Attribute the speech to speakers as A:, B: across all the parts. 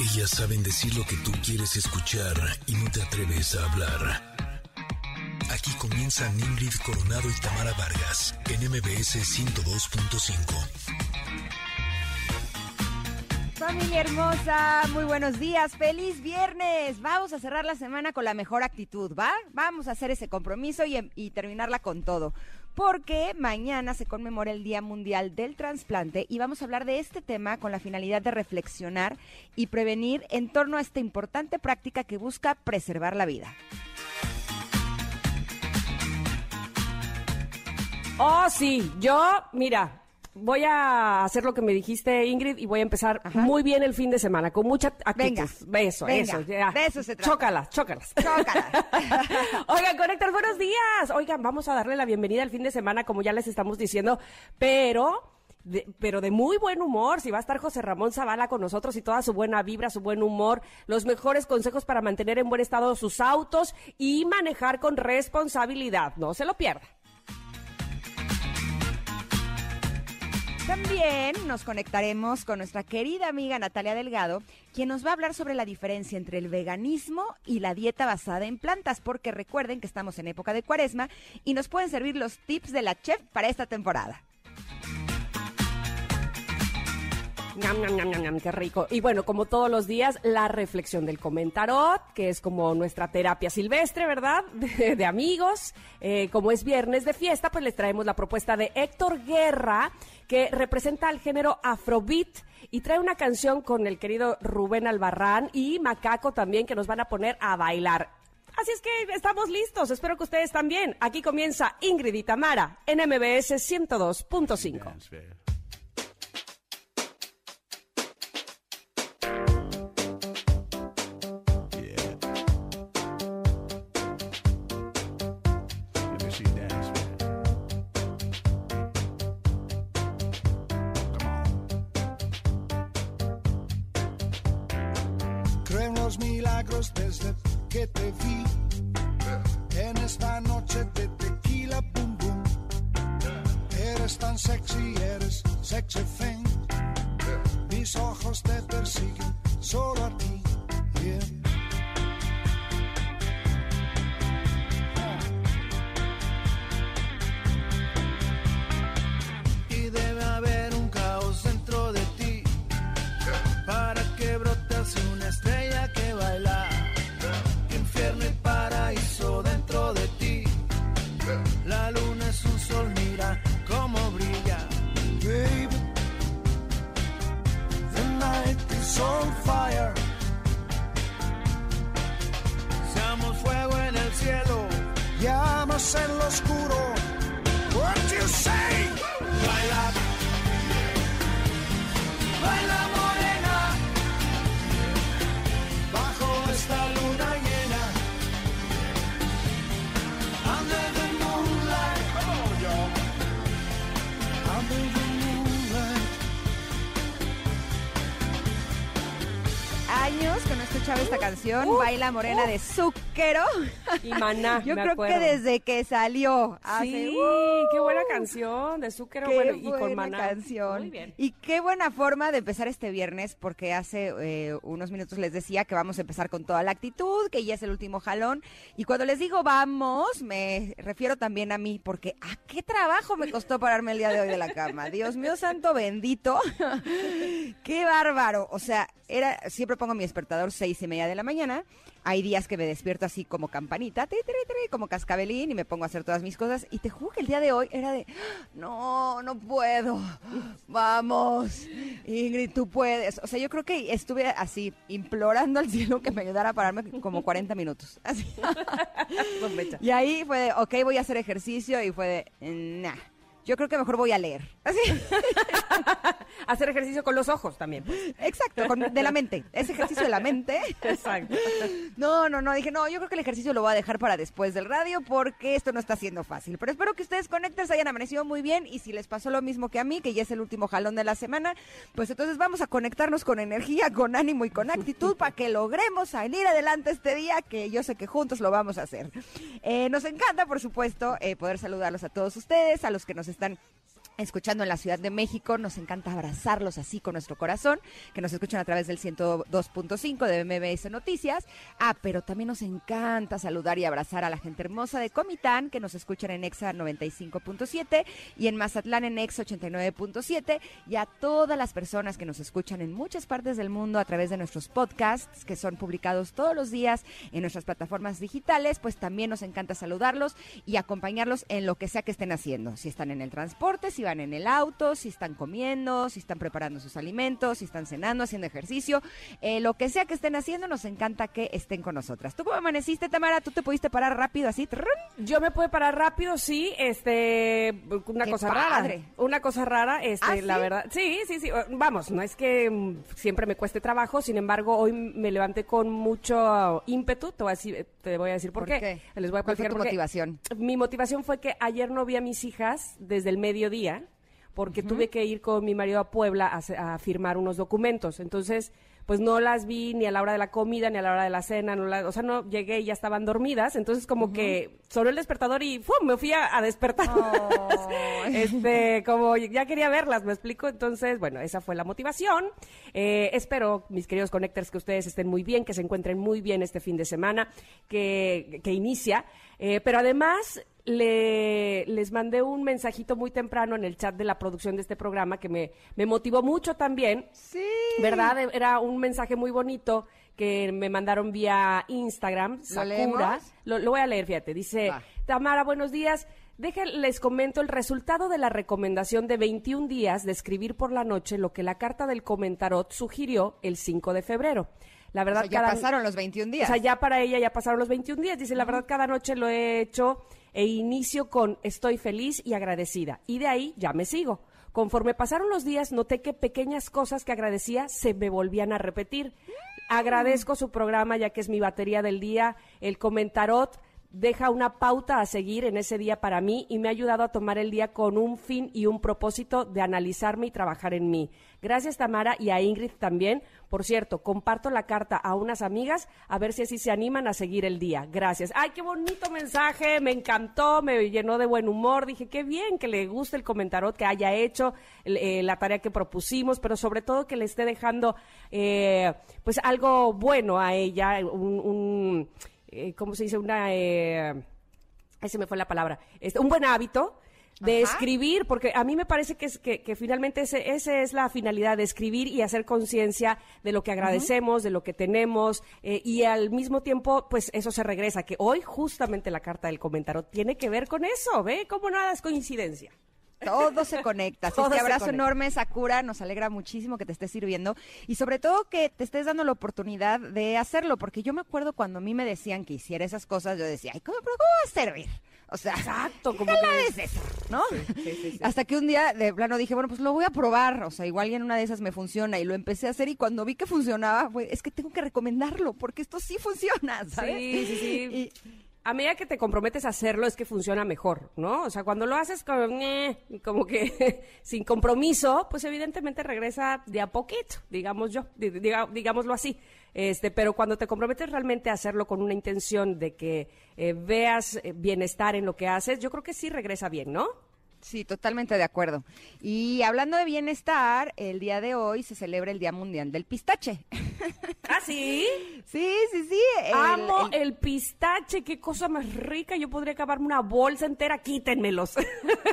A: Ellas saben decir lo que tú quieres escuchar y no te atreves a hablar. Aquí comienzan Ingrid Coronado y Tamara Vargas en MBS 102.5.
B: Familia hermosa, muy buenos días, feliz viernes. Vamos a cerrar la semana con la mejor actitud, ¿va? Vamos a hacer ese compromiso y, y terminarla con todo porque mañana se conmemora el Día Mundial del Transplante y vamos a hablar de este tema con la finalidad de reflexionar y prevenir en torno a esta importante práctica que busca preservar la vida.
C: Oh, sí, yo, mira, voy a hacer lo que me dijiste, Ingrid, y voy a empezar muy bien el fin de semana, con mucha actitud.
B: Venga,
C: Beso,
B: venga,
C: eso. ya.
B: de eso se trata.
C: Chócalas, chócalas.
B: Chócalas.
C: Oigan, Conectar, buenos días. Oigan, vamos a darle la bienvenida al fin de semana, como ya les estamos diciendo, pero... De, pero de muy buen humor, si va a estar José Ramón Zavala con nosotros y toda su buena vibra, su buen humor, los mejores consejos para mantener en buen estado sus autos y manejar con responsabilidad. No se lo pierda.
B: También nos conectaremos con nuestra querida amiga Natalia Delgado, quien nos va a hablar sobre la diferencia entre el veganismo y la dieta basada en plantas, porque recuerden que estamos en época de cuaresma y nos pueden servir los tips de la chef para esta temporada.
C: Qué rico. Y bueno, como todos los días, la reflexión del comentarot, que es como nuestra terapia silvestre, ¿verdad? De, de amigos. Eh, como es viernes de fiesta, pues les traemos la propuesta de Héctor Guerra, que representa al género Afrobeat y trae una canción con el querido Rubén Albarrán y Macaco también, que nos van a poner a bailar. Así es que estamos listos, espero que ustedes también. Aquí comienza Ingrid y Tamara en MBS 102.5.
D: Baila Morena
B: de Zúquero.
C: Y Maná,
B: Yo
C: me
B: creo
C: acuerdo.
B: que desde que salió. hace-
C: Sí,
B: ¡Uh!
C: qué buena canción de Zúquero bueno, y con Maná.
B: canción.
C: Muy bien.
B: Y qué buena forma de empezar este viernes, porque hace eh, unos minutos les decía que vamos a empezar con toda la actitud, que ya es el último jalón. Y cuando les digo vamos, me refiero también a mí, porque ¿a qué trabajo me costó pararme el día de hoy de la cama? Dios mío santo bendito. qué bárbaro. O sea, era, siempre pongo mi despertador seis y media de la mañana. Hay días que me despierto así como campanita, tri, tri, tri, como cascabelín y me pongo a hacer todas mis cosas. Y te juro que el día de hoy era de, no, no puedo. Vamos, Ingrid, tú puedes. O sea, yo creo que estuve así implorando al cielo que me ayudara a pararme como 40 minutos. Así. Y ahí fue de, ok, voy a hacer ejercicio y fue de, nah. Yo creo que mejor voy a leer. Así.
C: Hacer ejercicio con los ojos también. pues.
B: Exacto, con- de la mente. Ese ejercicio de la mente.
C: Exacto.
B: No, no, no. Dije, no, yo creo que el ejercicio lo voy a dejar para después del radio porque esto no está siendo fácil. Pero espero que ustedes conecten, se hayan amanecido muy bien y si les pasó lo mismo que a mí, que ya es el último jalón de la semana, pues entonces vamos a conectarnos con energía, con ánimo y con actitud para que logremos salir adelante este día, que yo sé que juntos lo vamos a hacer. Eh, nos encanta, por supuesto, eh, poder saludarlos a todos ustedes, a los que nos están then escuchando en la Ciudad de México. Nos encanta abrazarlos así con nuestro corazón, que nos escuchan a través del 102.5 de MBS Noticias. Ah, pero también nos encanta saludar y abrazar a la gente hermosa de Comitán, que nos escuchan en EXA 95.7 y en Mazatlán en EXA 89.7 y a todas las personas que nos escuchan en muchas partes del mundo a través de nuestros podcasts, que son publicados todos los días en nuestras plataformas digitales, pues también nos encanta saludarlos y acompañarlos en lo que sea que estén haciendo. Si están en el transporte, si van en el auto, si están comiendo, si están preparando sus alimentos, si están cenando, haciendo ejercicio, eh, lo que sea que estén haciendo, nos encanta que estén con nosotras. ¿Tú cómo amaneciste, Tamara? ¿Tú te pudiste parar rápido así?
C: Yo me pude parar rápido, sí, este, una
B: Qué
C: cosa
B: padre.
C: rara. Una cosa rara, este,
B: ¿Ah,
C: la
B: sí?
C: verdad. Sí, sí, sí. Vamos, no es que mm, siempre me cueste trabajo, sin embargo, hoy me levanté con mucho ímpetu. Te voy a decir, te voy a decir por,
B: ¿Por qué?
C: Les voy a
B: ¿Cuál fue tu motivación?
C: Mi motivación fue que ayer no vi a mis hijas desde el mediodía porque tuve que ir con mi marido a Puebla a firmar unos documentos. Entonces, pues no las vi ni a la hora de la comida ni a la hora de la cena, no la- o sea, no llegué y ya estaban dormidas. Entonces, como que sonó el despertador y ¡fum! me fui a, a despertar. este, como ya quería verlas, me explico. Entonces, bueno, esa fue la motivación. Eh, espero, mis queridos connectors, que ustedes estén muy bien, que se encuentren muy bien este fin de semana que, que inicia. Eh, pero además, le- les mandé un mensajito muy temprano en el chat de la producción de este programa que me, me motivó mucho también.
B: Sí.
C: ¿Verdad? Era un mensaje muy bonito que me mandaron vía Instagram,
B: ¿Lo
C: Sakura. Lo, lo voy a leer, fíjate. Dice,
B: Va.
C: Tamara, buenos días. Déjenles comento el resultado de la recomendación de 21 días de escribir por la noche lo que la carta del comentarot sugirió el 5 de febrero. La
B: O
C: verdad,
B: sea, ya
C: cada-
B: pasaron los 21
C: o
B: días.
C: sea, ya para ella ya pasaron los 21 días. Dice, la verdad, cada noche lo he hecho e inicio con estoy feliz y agradecida. Y de ahí ya me sigo. Conforme pasaron los días, noté que pequeñas cosas que agradecía se me volvían a repetir. Agradezco su programa, ya que es mi batería del día. El comentarot deja una pauta a seguir en ese día para mí y me ha ayudado a tomar el día con un fin y un propósito de analizarme y trabajar en mí. Gracias Tamara y a Ingrid también. Por cierto, comparto la carta a unas amigas a ver si así se animan a seguir el día. Gracias. Ay, qué bonito mensaje, me encantó, me llenó de buen humor. Dije, qué bien que le guste el comentarot, que haya hecho eh, la tarea que propusimos, pero sobre todo que le esté dejando eh, pues algo bueno a ella, un eh, ¿cómo se dice? Una, eh, se me fue la palabra, este, un buen hábito de
B: Ajá.
C: escribir, porque a mí me parece que, es, que, que finalmente ese, esa es la finalidad de escribir y hacer conciencia de lo que agradecemos, de lo que tenemos, eh, y al mismo tiempo, pues eso se regresa, que hoy justamente la carta del comentario tiene que ver con eso, ¿ve? Como nada es coincidencia.
B: Todo se conecta. Así es
C: Todo
B: que
C: se
B: abrazo
C: conecta.
B: enorme, Sakura. Nos alegra muchísimo que te estés sirviendo. Y sobre todo que te estés dando la oportunidad de hacerlo. Porque yo me acuerdo cuando a mí me decían que hiciera esas cosas, yo decía, ay, ¿cómo, pero cómo va a servir? O sea,
C: Exacto,
B: ¿qué
C: como que-
B: es eso? ¿No?
C: sí, sí, sí.
B: Hasta que un día de plano dije, bueno, pues lo voy a probar. O sea, igual en una de esas me funciona. Y lo empecé a hacer y cuando vi que funcionaba, fue, es que tengo que recomendarlo porque esto sí funciona, ¿sabes?
C: Sí, sí, sí.
B: Y-
C: A medida que te comprometes a hacerlo es que funciona mejor, ¿no? O sea, cuando lo haces como, como que sin compromiso, pues evidentemente regresa de a poquito, digamos yo, digámoslo así. Este, pero cuando te comprometes realmente a hacerlo con una intención de que eh, veas eh, bienestar en lo que haces, yo creo que sí regresa bien, ¿no?
B: Sí, totalmente de acuerdo. Y hablando de bienestar, el día de hoy se celebra el Día Mundial del Pistache.
C: ¿Ah, sí?
B: Sí, sí, sí. el-
C: Amo
B: el-
C: el pistache, qué cosa más rica. Yo podría acabarme una bolsa entera, quítenmelos.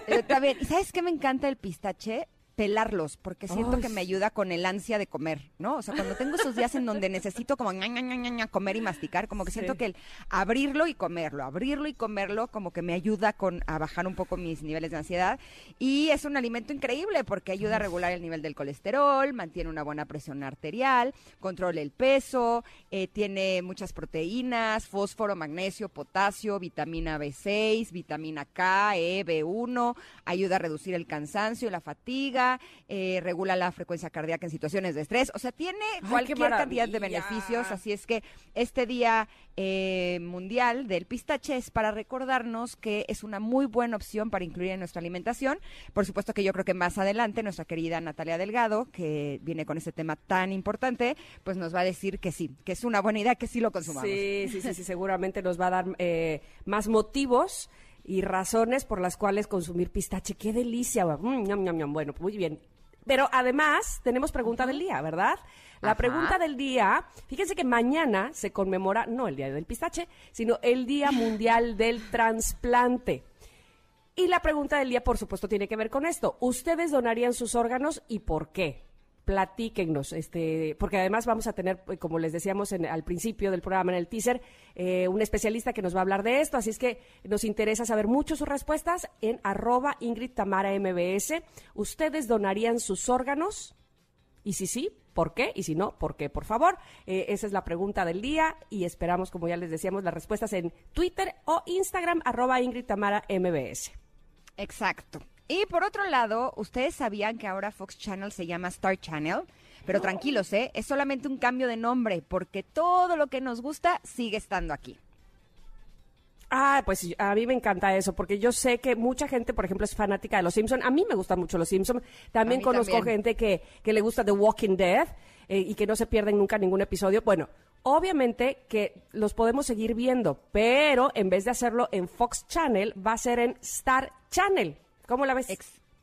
B: eh, también, ¿sabes qué me encanta el pistache? Pelarlos, porque siento
C: Ay,
B: que me ayuda con el ansia de comer, ¿no? O sea, cuando tengo esos días en donde necesito como ña, comer y masticar, como que
C: Sí.
B: siento que el abrirlo y comerlo, abrirlo y comerlo, como que me ayuda con a bajar un poco mis niveles de ansiedad. Y es un alimento increíble porque ayuda a regular el nivel del colesterol, mantiene una buena presión arterial, controla el peso, eh, tiene muchas proteínas, fósforo, magnesio, potasio, vitamina B6, vitamina K, E, B1, ayuda a reducir el cansancio, la fatiga, eh, regula la frecuencia cardíaca en situaciones de estrés, o sea, tiene cualquier cantidad de beneficios, así es que este día eh, mundial del pistache es para recordarnos que es una muy buena opción para incluir en nuestra alimentación. Por supuesto que yo creo que más adelante nuestra querida Natalia Delgado, que viene con este tema tan importante, pues nos va a decir que sí, que es una buena idea, que sí lo consumamos.
C: Sí, sí, sí, sí, seguramente nos va a dar eh, más motivos y razones por las cuales consumir pistache. ¡Qué delicia! Mm. Bueno, muy bien. Pero además tenemos pregunta del día, ¿verdad? La
B: Ajá.
C: pregunta del día, fíjense que mañana se conmemora no el Día del Pistache, sino el Día Mundial del Transplante. Y la pregunta del día, por supuesto, tiene que ver con esto. ¿Ustedes donarían sus órganos y por qué? Platíquenos, este, porque además vamos a tener, eh, como les decíamos en- al principio del programa, en el teaser, eh, un especialista que nos va a hablar de esto, así es que nos interesa saber mucho sus respuestas en arroba Ingrid Tamara MBS. ¿Ustedes donarían sus órganos? Y si sí, ¿por qué? Y si no, ¿por qué? Por favor, Eh, esa es la pregunta del día y esperamos, como ya les decíamos, las respuestas en Twitter o Instagram, arroba Ingrid Tamara MBS.
B: Exacto. Y por otro lado, ¿ustedes sabían que ahora Fox Channel se llama Star Channel? Pero tranquilos, ¿eh? Es solamente un cambio de nombre, porque todo lo que nos gusta sigue estando aquí.
C: Ah, pues a mí me encanta eso, porque yo sé que mucha gente, por ejemplo, es fanática de Los Simpson. A mí me gustan mucho Los Simpson. También conozco
B: también.
C: gente que, que le gusta The Walking Dead eh, y que no se pierden nunca ningún episodio. Bueno, obviamente que los podemos seguir viendo, pero en vez de hacerlo en Fox Channel, va a ser en Star Channel. ¿Cómo la ves?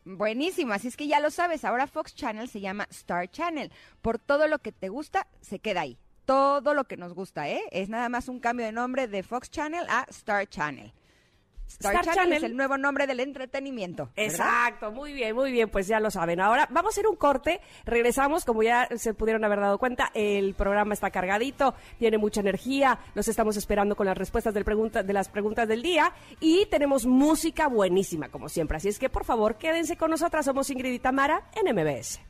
B: Buenísimo, así es que ya lo sabes, ahora Fox Channel se llama Star Channel. Por todo lo que te gusta, se queda ahí. Todo lo que nos gusta, ¿eh? Es nada más un cambio de nombre de Fox Channel a Star Channel. Star,
C: Star
B: Channel,
C: Channel.
B: es el nuevo nombre del entretenimiento. ¿verdad?
C: Exacto, muy bien, muy bien, pues ya lo saben. Ahora vamos a hacer un corte, regresamos, como ya se pudieron haber dado cuenta, el programa está cargadito, tiene mucha energía, los estamos esperando con las respuestas del pregunta, de las preguntas del día y tenemos música buenísima, como siempre. Así es que por favor, quédense con nosotras, somos Ingrid y Tamara en MBS.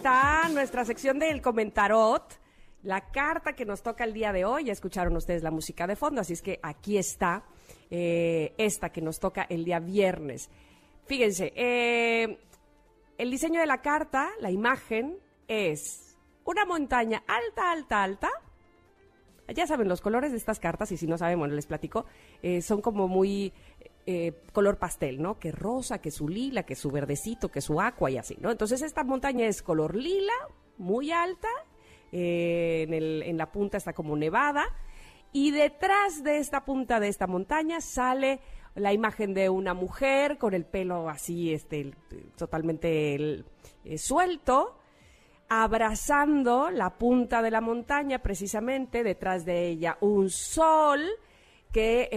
C: Está nuestra sección del comentarot. La carta que nos toca el día de hoy, ya escucharon ustedes la música de fondo, así es que aquí está eh, esta que nos toca el día viernes. Fíjense, eh, el diseño de la carta, la imagen, es una montaña alta, alta, alta. Ya saben, los colores de estas cartas, y si no saben, bueno, les platico, eh, son como muy eh, color pastel, ¿no? Que rosa, que su lila, que su verdecito, que su agua y así, ¿no? Entonces esta montaña es color lila, muy alta, eh, en, la punta está como nevada, y detrás de esta punta de esta montaña sale la imagen de una mujer con el pelo así, este, totalmente el- eh, suelto, abrazando la punta de la montaña, precisamente detrás de ella un sol que,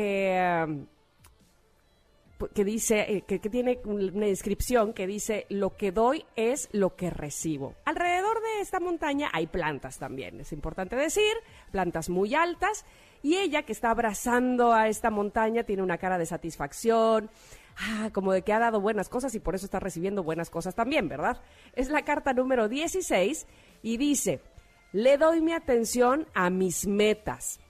C: que dice, eh, que, tiene una descripción que dice, lo que doy es lo que recibo. Alrededor de esta montaña hay plantas también, es importante decir, plantas muy altas, y ella que está abrazando a esta montaña tiene una cara de satisfacción, ah, como de que ha dado buenas cosas y por eso está recibiendo buenas cosas también, ¿verdad? Es la carta número 16 y dice, le doy mi atención a mis metas.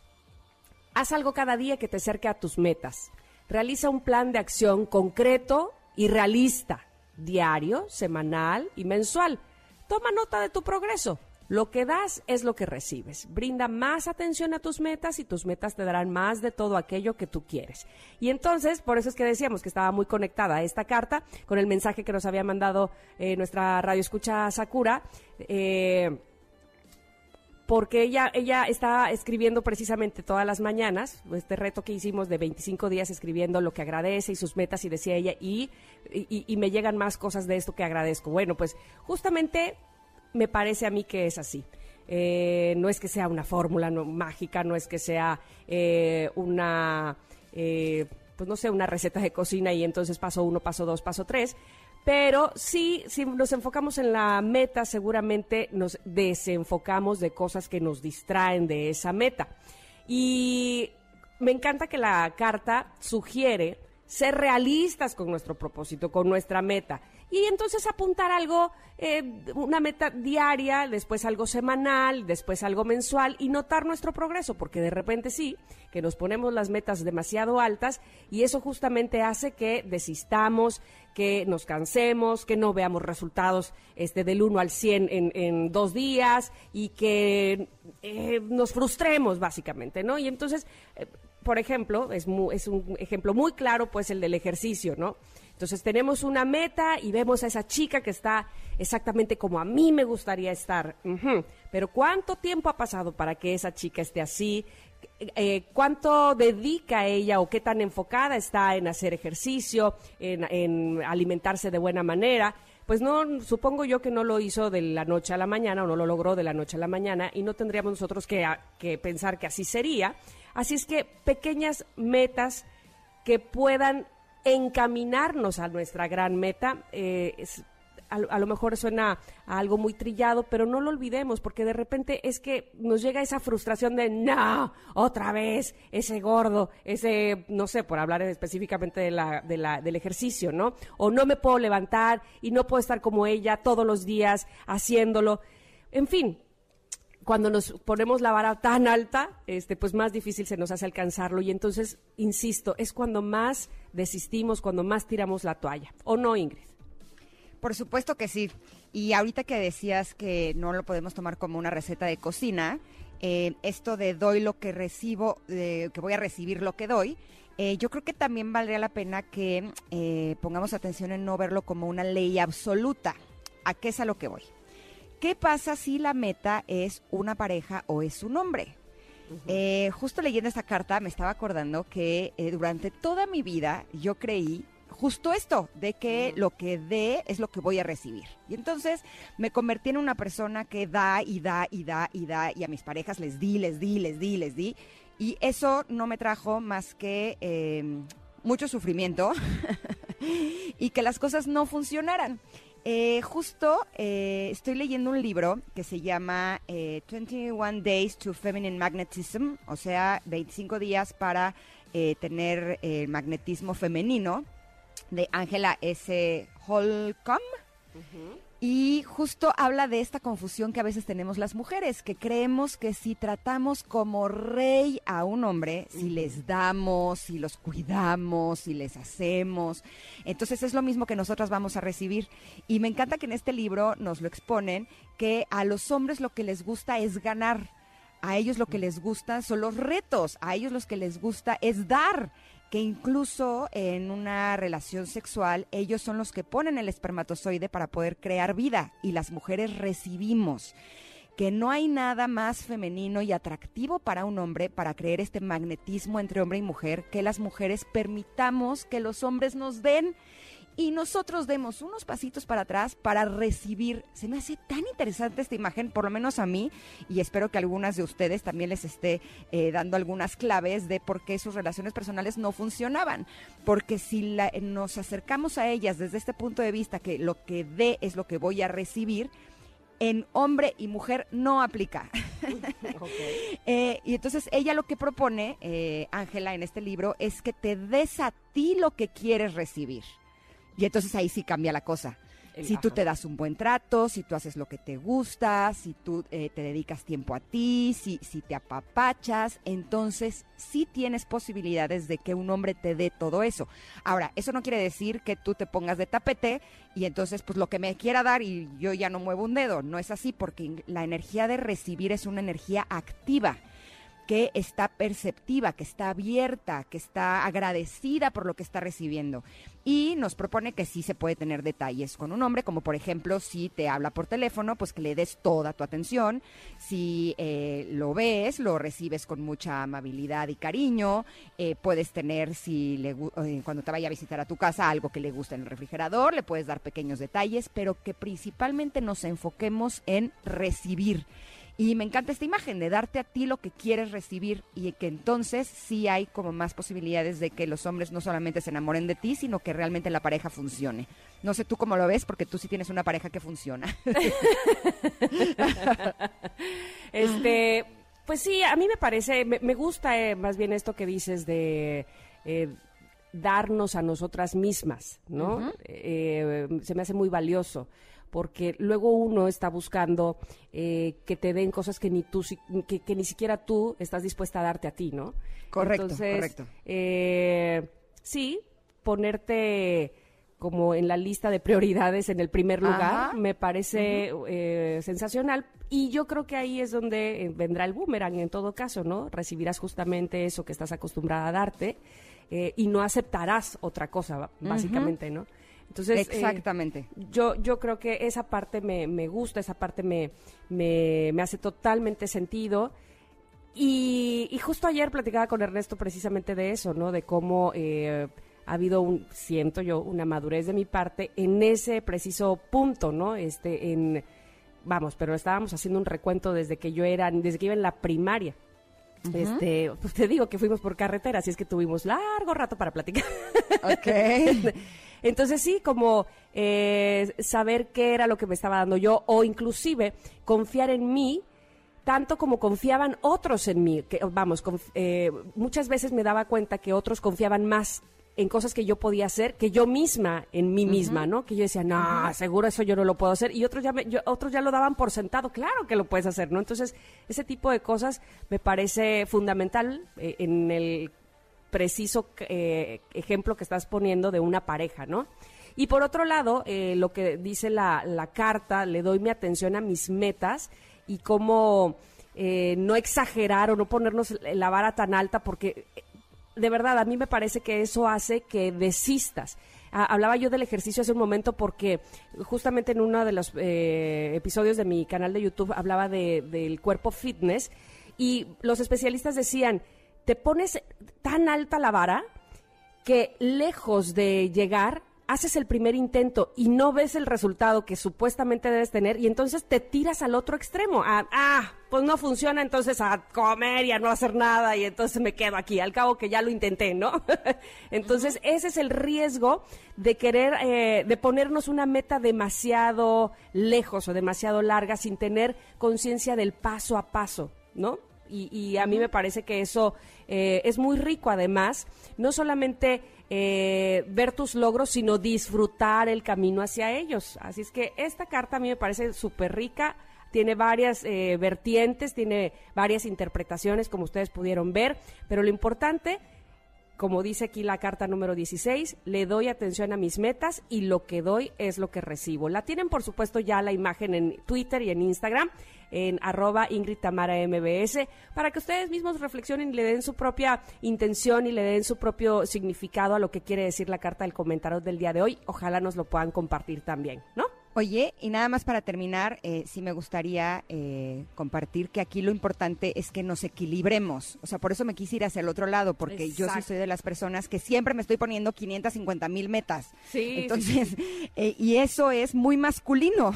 C: Haz algo cada día que te acerque a tus metas. Realiza un plan de acción concreto y realista, diario, semanal y mensual. Toma nota de tu progreso. Lo que das es lo que recibes. Brinda más atención a tus metas y tus metas te darán más de todo aquello que tú quieres. Y entonces, por eso es que decíamos que estaba muy conectada esta carta con el mensaje que nos había mandado eh, nuestra radio escucha Sakura. Eh, porque ella, ella está escribiendo precisamente todas las mañanas, este reto que hicimos de 25 días escribiendo lo que agradece y sus metas, y decía ella, y, y, me llegan más cosas de esto que agradezco. Bueno, pues justamente me parece a mí que es así. Eh, no es que sea una fórmula mágica, no es que sea eh, una, eh, pues no sé, una receta de cocina y entonces paso uno, paso dos, paso tres. Pero sí, si nos enfocamos en la meta, seguramente nos desenfocamos de cosas que nos distraen de esa meta. Y me encanta que la carta sugiere ser realistas con nuestro propósito, con nuestra meta. Y entonces apuntar algo, eh, una meta diaria, después algo semanal, después algo mensual y notar nuestro progreso, porque de repente sí, que nos ponemos las metas demasiado altas y eso justamente hace que desistamos, que nos cansemos, que no veamos resultados este, del 1 al 100 en, en dos días y que eh, nos frustremos básicamente, ¿no? Y entonces, eh, por ejemplo, es, es un ejemplo muy claro, pues el del ejercicio, ¿no? Entonces tenemos una meta y vemos a esa chica que está exactamente como a mí me gustaría estar. Pero ¿cuánto tiempo ha pasado para que esa chica esté así? Eh, ¿Cuánto dedica ella o qué tan enfocada está en hacer ejercicio, en, en alimentarse de buena manera? Pues no, supongo yo que no lo hizo de la noche a la mañana o no lo logró de la noche a la mañana y no tendríamos nosotros que, a- que pensar que así sería. Así es que pequeñas metas que puedan encaminarnos a nuestra gran meta. eh, es- a, a lo mejor suena a algo muy trillado, pero no lo olvidemos, porque de repente es que nos llega esa frustración de, no, otra vez, ese gordo, ese, no sé, por hablar específicamente de la, de la, del ejercicio, ¿no? O no me puedo levantar y no puedo estar como ella todos los días haciéndolo. En fin, cuando nos ponemos la vara tan alta, este, pues más difícil se nos hace alcanzarlo. Y entonces, insisto, es cuando más desistimos, cuando más tiramos la toalla. ¿O no, Ingrid?
B: Por supuesto que sí. Y ahorita que decías que no lo podemos tomar como una receta de cocina, eh, esto de doy lo que recibo, de que voy a recibir lo que doy, eh, yo creo que también valdría la pena que eh, pongamos atención en no verlo como una ley absoluta. ¿A qué es a lo que voy? ¿Qué pasa si la meta es una pareja o es un hombre? Eh, justo leyendo esta carta me estaba acordando que eh, durante toda mi vida yo creí justo esto, de que lo que dé es lo que voy a recibir. Y entonces me convertí en una persona que da y da y da y da y a mis parejas les di, les di, les di, les di. Y eso no me trajo más que eh, mucho sufrimiento y que las cosas no funcionaran. Eh, justo eh, estoy leyendo un libro que se llama eh, 21 Days to Feminine Magnetism, o sea, 25 días para eh, tener eh, magnetismo femenino, de Angela S. Holcomb. Y justo habla de esta confusión que a veces tenemos las mujeres, que creemos que si tratamos como rey a un hombre, si les damos, si los cuidamos, si les hacemos, entonces es lo mismo que nosotras vamos a recibir. Y me encanta que en este libro nos lo exponen, que a los hombres lo que les gusta es ganar. A ellos lo que les gusta son los retos, a ellos los que les gusta es dar que incluso en una relación sexual ellos son los que ponen el espermatozoide para poder crear vida y las mujeres recibimos. Que no hay nada más femenino y atractivo para un hombre para creer este magnetismo entre hombre y mujer que las mujeres permitamos que los hombres nos den y nosotros demos unos pasitos para atrás para recibir. Se me hace tan interesante esta imagen, por lo menos a mí, y espero que algunas de ustedes también les esté eh, dando algunas claves de por qué sus relaciones personales no funcionaban. Porque si la- nos acercamos a ellas desde este punto de vista, que lo que dé es lo que voy a recibir, en hombre y mujer no aplica. Eh, y entonces ella lo que propone, eh, Ángela, en este libro, es que te des a ti lo que quieres recibir. Y entonces ahí sí cambia la cosa.
C: El-
B: si tú
C: ajá.
B: te das un buen trato, si tú haces lo que te gusta, si tú eh, te dedicas tiempo a ti, si, si te apapachas, entonces sí tienes posibilidades de que un hombre te dé todo eso. Ahora, eso no quiere decir que tú te pongas de tapete y entonces pues lo que me quiera dar y yo ya no muevo un dedo. No es así porque la energía de recibir es una energía activa que está perceptiva, que está abierta, que está agradecida por lo que está recibiendo. Y nos propone que sí se puede tener detalles con un hombre, como por ejemplo si te habla por teléfono, pues que le des toda tu atención. Si eh, lo ves, lo recibes con mucha amabilidad y cariño. Eh, puedes tener, si le, eh, cuando te vaya a visitar a tu casa, algo que le guste en el refrigerador, le puedes dar pequeños detalles, pero que principalmente nos enfoquemos en recibir. Y me encanta esta imagen de darte a ti lo que quieres recibir y que entonces sí hay como más posibilidades de que los hombres no solamente se enamoren de ti, sino que realmente la pareja funcione. No sé tú cómo lo ves, porque tú sí tienes una pareja que funciona.
C: Este, Pues sí, a mí me parece, me, me gusta eh, más bien esto que dices de eh, darnos a nosotras mismas, ¿no? Eh, se me hace muy valioso porque luego uno está buscando eh, que te den cosas que ni tú, que, que ni siquiera tú estás dispuesta a darte a ti, ¿no?
B: Correcto,
C: Entonces,
B: correcto.
C: eh, sí, ponerte como en la lista de prioridades en el primer lugar,
B: Ajá.
C: me parece eh, sensacional. Y yo creo que ahí es donde eh, vendrá el boomerang en todo caso, ¿no? Recibirás justamente eso que estás acostumbrada a darte eh, y no aceptarás otra cosa, básicamente, ¿no? Entonces, eh,
B: Exactamente.
C: yo, yo creo que esa parte me, me gusta, esa parte me, me, me hace totalmente sentido. Y, y justo ayer platicaba con Ernesto precisamente de eso, ¿no? De cómo eh, ha habido un, siento yo, una madurez de mi parte en ese preciso punto, ¿no? Este, en, vamos, pero estábamos haciendo un recuento desde que yo era, desde que iba en la primaria. Este, pues te digo que fuimos por carretera, así es que tuvimos largo rato para platicar.
B: Ok.
C: Entonces sí, como eh, saber qué era lo que me estaba dando yo o inclusive confiar en mí tanto como confiaban otros en mí. Que, vamos, conf- eh, muchas veces me daba cuenta que otros confiaban más en cosas que yo podía hacer que yo misma en mí misma, ¿no? Que yo decía, no, seguro eso yo no lo puedo hacer. Y otros ya, me- yo- otros ya lo daban por sentado, claro que lo puedes hacer, ¿no? Entonces, ese tipo de cosas me parece fundamental eh, en el preciso eh, ejemplo que estás poniendo de una pareja, ¿no? Y por otro lado, eh, lo que dice la, la carta, le doy mi atención a mis metas y cómo eh, no exagerar o no ponernos la vara tan alta, porque de verdad a mí me parece que eso hace que desistas. Ah, hablaba yo del ejercicio hace un momento porque justamente en uno de los eh, episodios de mi canal de YouTube hablaba de- del cuerpo fitness y los especialistas decían, te pones tan alta la vara que lejos de llegar, haces el primer intento y no ves el resultado que supuestamente debes tener y entonces te tiras al otro extremo. a, ah, pues no funciona, entonces a comer y a no hacer nada y entonces me quedo aquí. Al cabo que ya lo intenté, ¿no? entonces ese es el riesgo de querer, eh, de ponernos una meta demasiado lejos o demasiado larga sin tener conciencia del paso a paso, ¿no? Y, y a mí me parece que eso eh, es muy rico además, no solamente eh, ver tus logros, sino disfrutar el camino hacia ellos. Así es que esta carta a mí me parece súper rica, tiene varias eh, vertientes, tiene varias interpretaciones, como ustedes pudieron ver, pero lo importante como dice aquí la carta número 16, le doy atención a mis metas y lo que doy es lo que recibo. La tienen, por supuesto, ya la imagen en Twitter y en Instagram, en arroba Ingrid Tamara MBS, para que ustedes mismos reflexionen y le den su propia intención y le den su propio significado a lo que quiere decir la carta del comentario del día de hoy. Ojalá nos lo puedan compartir también, ¿no?
B: Oye, y nada más para terminar, eh, sí me gustaría eh, compartir que aquí lo importante es que nos equilibremos. O sea, por eso me quise ir hacia el otro lado, porque yo sí soy de las personas que siempre me estoy poniendo 550 mil metas.
C: Sí,
B: Entonces, eh, y eso es muy masculino.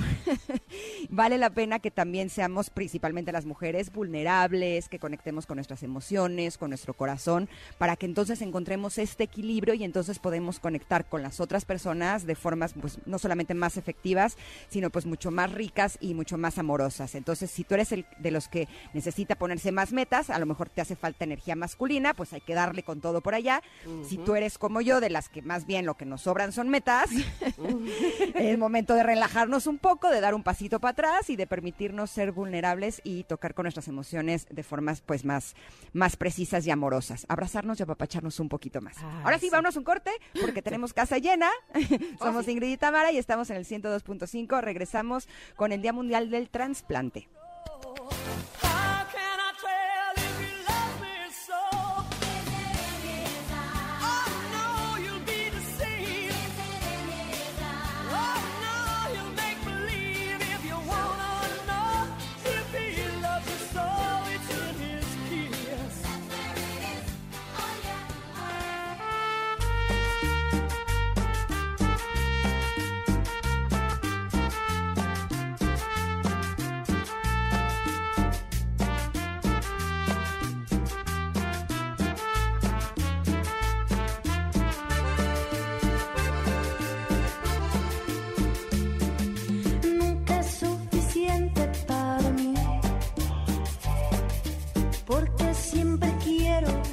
B: vale la pena que también seamos, principalmente las mujeres, vulnerables, que conectemos con nuestras emociones, con nuestro corazón, para que entonces encontremos este equilibrio y entonces podemos conectar con las otras personas de formas, pues, no solamente más efectivas, sino pues mucho más ricas y mucho más amorosas. Entonces, si tú eres el de los que necesita ponerse más metas, a lo mejor te hace falta energía masculina, pues hay que darle con todo por allá. Si tú eres como yo, de las que más bien lo que nos sobran son metas, es momento de relajarnos un poco, de dar un pasito para atrás y de permitirnos ser vulnerables y tocar con nuestras emociones de formas pues más, más precisas y amorosas. Abrazarnos y apapacharnos un poquito más.
C: Ay,
B: Ahora sí,
C: sí.
B: vámonos un corte porque tenemos casa llena. Somos Ingrid y Tamara y estamos en el 102.5. Regresamos con el Día Mundial del Transplante.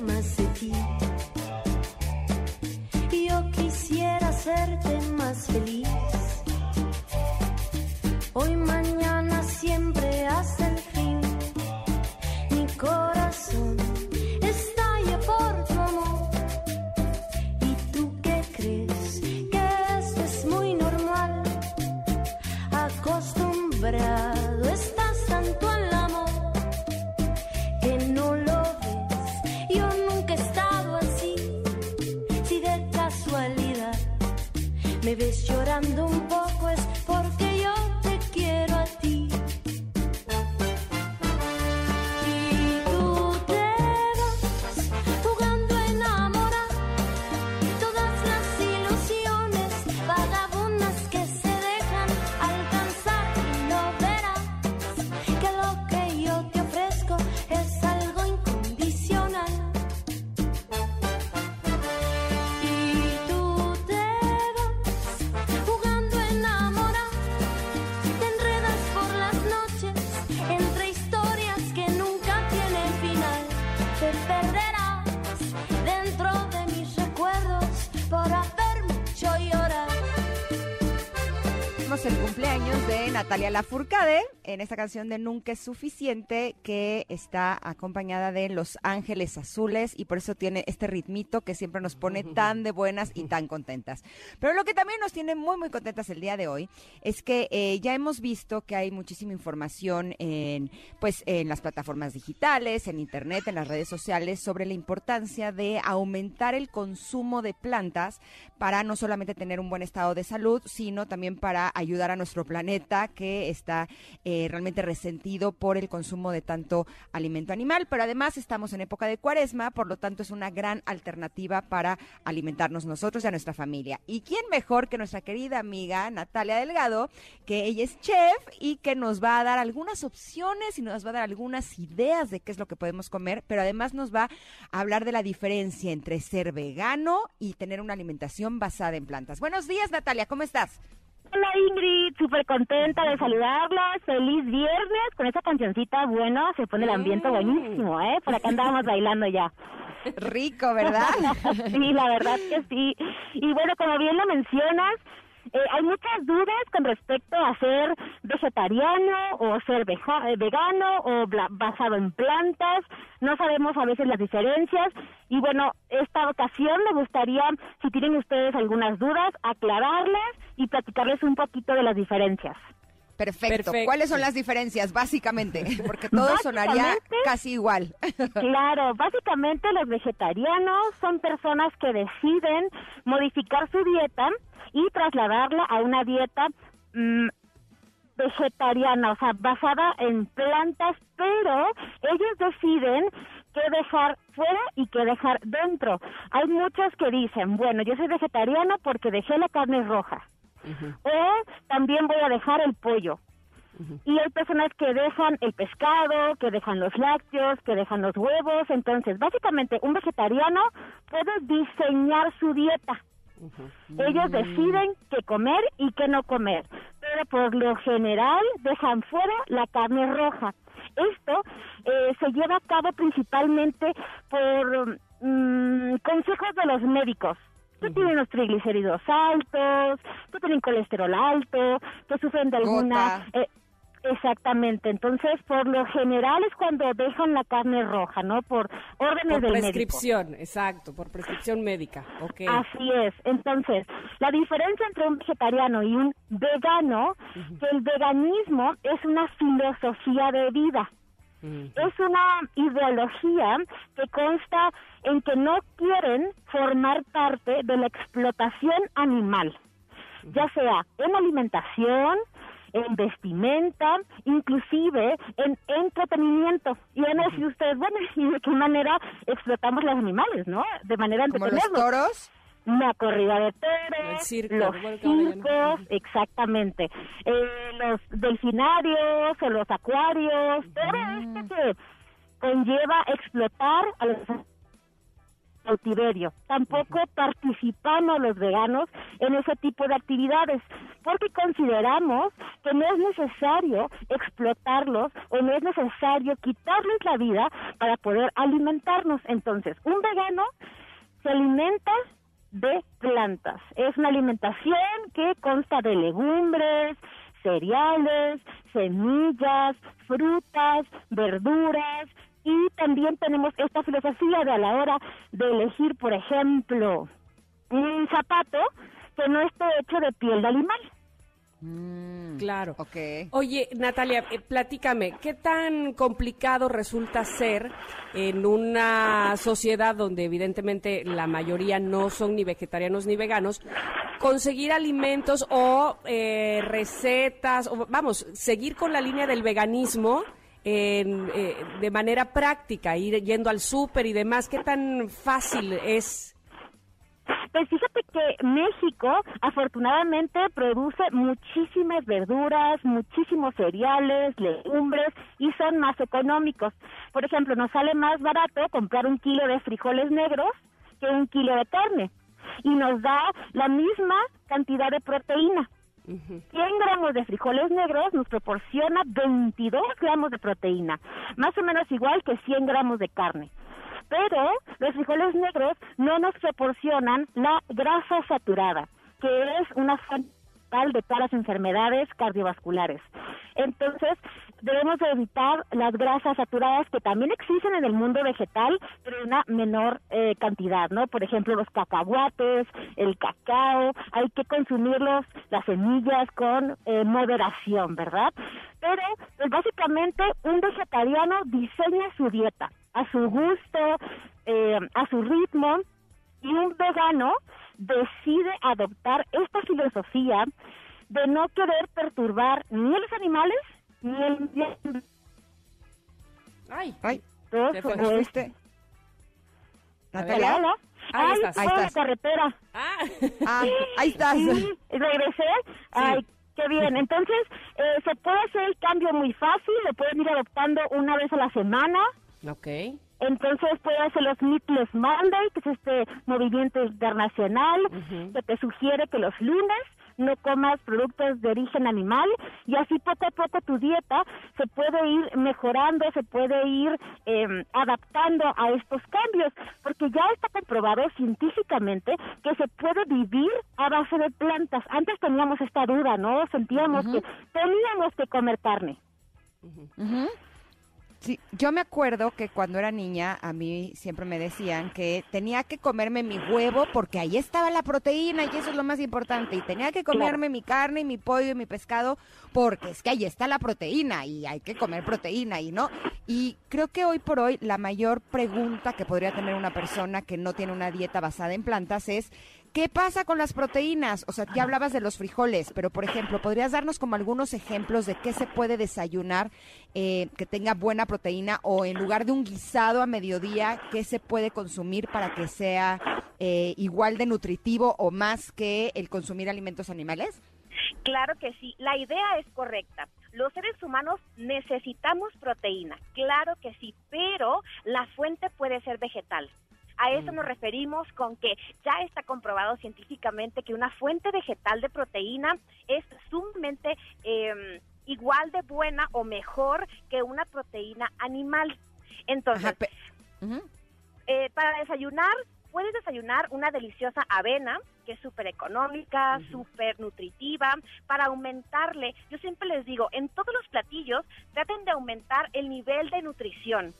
B: my city. llorando. Natalia Lafourcade en esta canción de Nunca es suficiente que está acompañada de Los Ángeles Azules y por eso tiene este ritmito que siempre nos pone tan de buenas y tan contentas. Pero lo que también nos tiene muy muy contentas el día de hoy es que eh, ya hemos visto que hay muchísima información en pues en las plataformas digitales, en internet, en las redes sociales sobre la importancia de aumentar el consumo de plantas para no solamente tener un buen estado de salud, sino también para ayudar a nuestro planeta que está eh, realmente resentido por el consumo de tanto alimento animal. Pero además estamos en época de cuaresma, por lo tanto es una gran alternativa para alimentarnos nosotros y a nuestra familia. ¿Y quién mejor que nuestra querida amiga Natalia Delgado, que ella es chef y que nos va a dar algunas opciones y nos va a dar algunas ideas de qué es lo que podemos comer, pero además nos va a hablar de la diferencia entre ser vegano y tener una alimentación basada en plantas. Buenos días, Natalia, ¿cómo estás?
E: Hola Ingrid, súper contenta de saludarlos. Feliz viernes con esa cancioncita bueno, se pone el ambiente buenísimo, ¿eh? Por acá andábamos bailando ya.
B: Rico, ¿verdad?
E: sí, la verdad que sí. Y bueno, como bien lo mencionas, eh, hay muchas dudas con respecto a ser vegetariano o ser veja- eh, vegano o bla- basado en plantas. No sabemos a veces las diferencias. Y bueno, esta ocasión me gustaría, si tienen ustedes algunas dudas, aclararlas y platicarles un poquito de las diferencias.
B: Perfecto.
C: Perfecto.
B: ¿Cuáles son las diferencias, básicamente? Porque todo sonaría casi igual.
E: Claro, básicamente los vegetarianos son personas que deciden modificar su dieta y trasladarla a una dieta mm, vegetariana, o sea, basada en plantas, pero ellos deciden qué dejar fuera y qué dejar dentro. Hay muchos que dicen, bueno, yo soy vegetariano porque dejé la carne roja, o también voy a dejar el pollo. Y hay personas que dejan el pescado, que dejan los lácteos, que dejan los huevos. Entonces, básicamente, un vegetariano puede diseñar su dieta. Ellos deciden qué comer y qué no comer, pero por lo general dejan fuera la carne roja. Esto eh, se lleva a cabo principalmente por mm, consejos de los médicos. Tú tienes los triglicéridos altos, tú tienes colesterol alto, tú sufren de alguna... Eh, exactamente, entonces por lo general es cuando dejan la carne roja, ¿no? Por órdenes
C: Por
E: del médico.
C: prescripción, exacto, por prescripción médica.
E: Así es. Entonces, la diferencia entre un vegetariano y un vegano, que el veganismo es una filosofía de vida. Es una ideología que consta en que no quieren formar parte de la explotación animal, ya sea en alimentación, en vestimenta, inclusive en entretenimiento. Y van a decir ustedes, bueno, ¿y de qué manera explotamos los animales, no? De manera
B: Como los toros.
E: la corrida de
C: El
E: toros,
C: circo,
E: los circos, exactamente, eh, los delfinarios o los acuarios, todo esto que conlleva explotar a los cautiverio. Tampoco participamos los veganos en ese tipo de actividades porque consideramos que no es necesario explotarlos o no es necesario quitarles la vida para poder alimentarnos. Entonces, un vegano se alimenta de plantas. Es una alimentación que consta de legumbres, cereales, semillas, frutas, verduras y también tenemos esta filosofía de a la hora de elegir, por ejemplo, un zapato que no esté hecho de piel de animal.
C: Claro.
B: Ok.
C: Oye, Natalia, eh, platícame, ¿qué tan complicado resulta ser en una sociedad donde evidentemente la mayoría no son ni vegetarianos ni veganos, conseguir alimentos o eh, recetas, o vamos, seguir con la línea del veganismo en, eh, de manera práctica, ir yendo al súper y demás? ¿Qué tan fácil es?
E: Pues fíjate que México afortunadamente produce muchísimas verduras, muchísimos cereales, legumbres y son más económicos. Por ejemplo, nos sale más barato comprar un kilo de frijoles negros que un kilo de carne y nos da la misma cantidad de proteína. 100 gramos de frijoles negros nos proporciona 22 gramos de proteína, más o menos igual que 100 gramos de carne. Pero los frijoles negros no nos proporcionan la grasa saturada, que es una fuente de todas las enfermedades cardiovasculares. Entonces, debemos de evitar las grasas saturadas que también existen en el mundo vegetal, pero en una menor eh, cantidad, ¿no? Por ejemplo, los cacahuates, el cacao, hay que consumirlos, las semillas con eh, moderación, ¿verdad? Pero, pues básicamente, un vegetariano diseña su dieta a su gusto, eh, a su ritmo, y un vegano decide adoptar esta filosofía de no querer perturbar ni a los animales.
C: Ay,
B: Ay,
E: Todos
C: Se fue.
B: ¿nos
E: como
B: fuiste? Natalia.
E: Hola.
C: Ahí
E: Ay,
C: estás.
B: Ahí
E: en la
B: estás.
E: carretera.
C: ah.
B: Ah, ahí estás.
E: Sí, regresé. Ay, qué bien. Entonces, eh, se puede hacer el cambio muy fácil, lo pueden ir adoptando una vez a la semana.
C: ok.
E: Entonces puede hacer los Meatless Monday, que es este movimiento internacional
C: Ujú.
E: que te sugiere que los lunes no comas productos de origen animal y así poco a poco tu dieta se puede ir mejorando, se puede ir eh, adaptando a estos cambios, porque ya está comprobado científicamente que se puede vivir a base de plantas. Antes teníamos esta duda, ¿no? Sentíamos que teníamos que comer carne.
B: Sí, yo me acuerdo que cuando era niña a mí siempre me decían que tenía que comerme mi huevo porque ahí estaba la proteína y eso es lo más importante. Y tenía que comerme mi carne y mi pollo y mi pescado porque es que ahí está la proteína y hay que comer proteína y no. Y creo que hoy por hoy la mayor pregunta que podría tener una persona que no tiene una dieta basada en plantas es ¿Qué pasa con las proteínas? O sea, ya hablabas de los frijoles, pero por ejemplo, ¿podrías darnos como algunos ejemplos de qué se puede desayunar eh, que tenga buena proteína o en lugar de un guisado a mediodía, qué se puede consumir para que sea eh, igual de nutritivo o más que el consumir alimentos animales?
F: Claro que sí, la idea es correcta. Los seres humanos necesitamos proteína, claro que sí, pero la fuente puede ser vegetal. A eso nos referimos con que ya está comprobado científicamente que una fuente vegetal de proteína es sumamente eh, igual de buena o mejor que una proteína animal. Entonces,
B: Ajá,
F: eh, para desayunar, puedes desayunar una deliciosa avena, que es súper económica, súper nutritiva, para aumentarle. Yo siempre les digo, en todos los platillos, traten de aumentar el nivel de nutrición.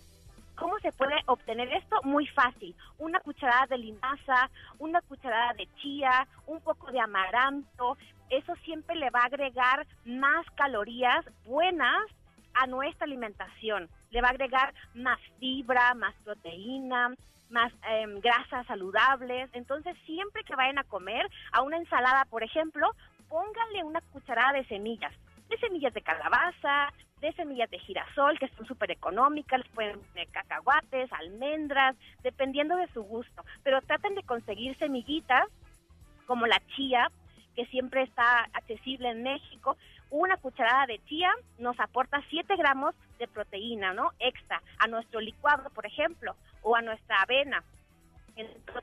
F: ¿Cómo se puede obtener esto? Muy fácil. Una cucharada de linaza, una cucharada de chía, un poco de amaranto. Eso siempre le va a agregar más calorías buenas a nuestra alimentación. Le va a agregar más fibra, más proteína, más em, grasas saludables. Entonces, siempre que vayan a comer, a una ensalada, por ejemplo, pónganle una cucharada de semillas. De semillas de calabaza, de semillas de girasol, que son súper económicas, les pueden poner cacahuates, almendras, dependiendo de su gusto. Pero traten de conseguir semillitas como la chía, que siempre está accesible en México. Una cucharada de chía nos aporta 7 gramos de proteína, ¿no? Extra a nuestro licuado, por ejemplo, o a nuestra avena.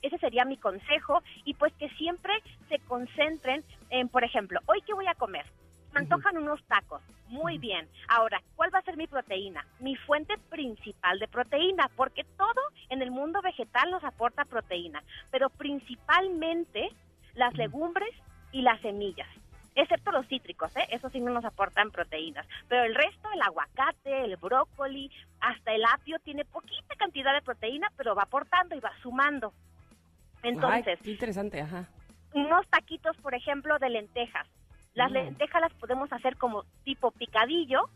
F: Ese sería mi consejo y pues que siempre se concentren en, por ejemplo, hoy qué voy a comer. Me antojan unos tacos. Muy bien. Ahora, ¿cuál va a ser mi proteína? Mi fuente principal de proteína, porque todo en el mundo vegetal nos aporta proteína, pero principalmente las legumbres y las semillas. Excepto los cítricos, ¿eh? Esos sí no nos aportan proteínas. Pero el resto, el aguacate, el brócoli, hasta el apio, tiene poquita cantidad de proteína, pero va aportando y va sumando. Entonces,
C: Ay, qué interesante, ajá.
F: unos taquitos, por ejemplo, de lentejas. Las
C: Mm.
F: lentejas las podemos hacer como tipo picadillo.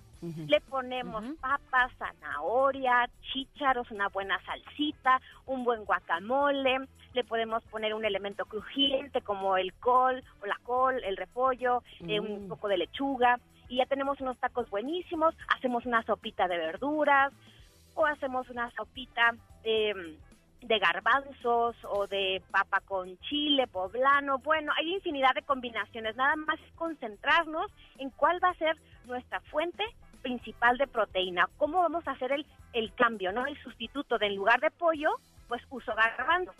F: Le ponemos papas, zanahoria, chícharos, una buena salsita, un buen guacamole. Le podemos poner un elemento crujiente como el col o la col, el repollo, eh, un
C: Mm.
F: poco de lechuga. Y ya tenemos unos tacos buenísimos. Hacemos una sopita de verduras o hacemos una sopita de, de garbanzos o de papa con chile poblano. Bueno, hay infinidad de combinaciones. Nada más es concentrarnos en cuál va a ser nuestra fuente principal de proteína. ¿Cómo vamos a hacer el, el cambio, no? El sustituto de en lugar de pollo, pues uso garbanzos.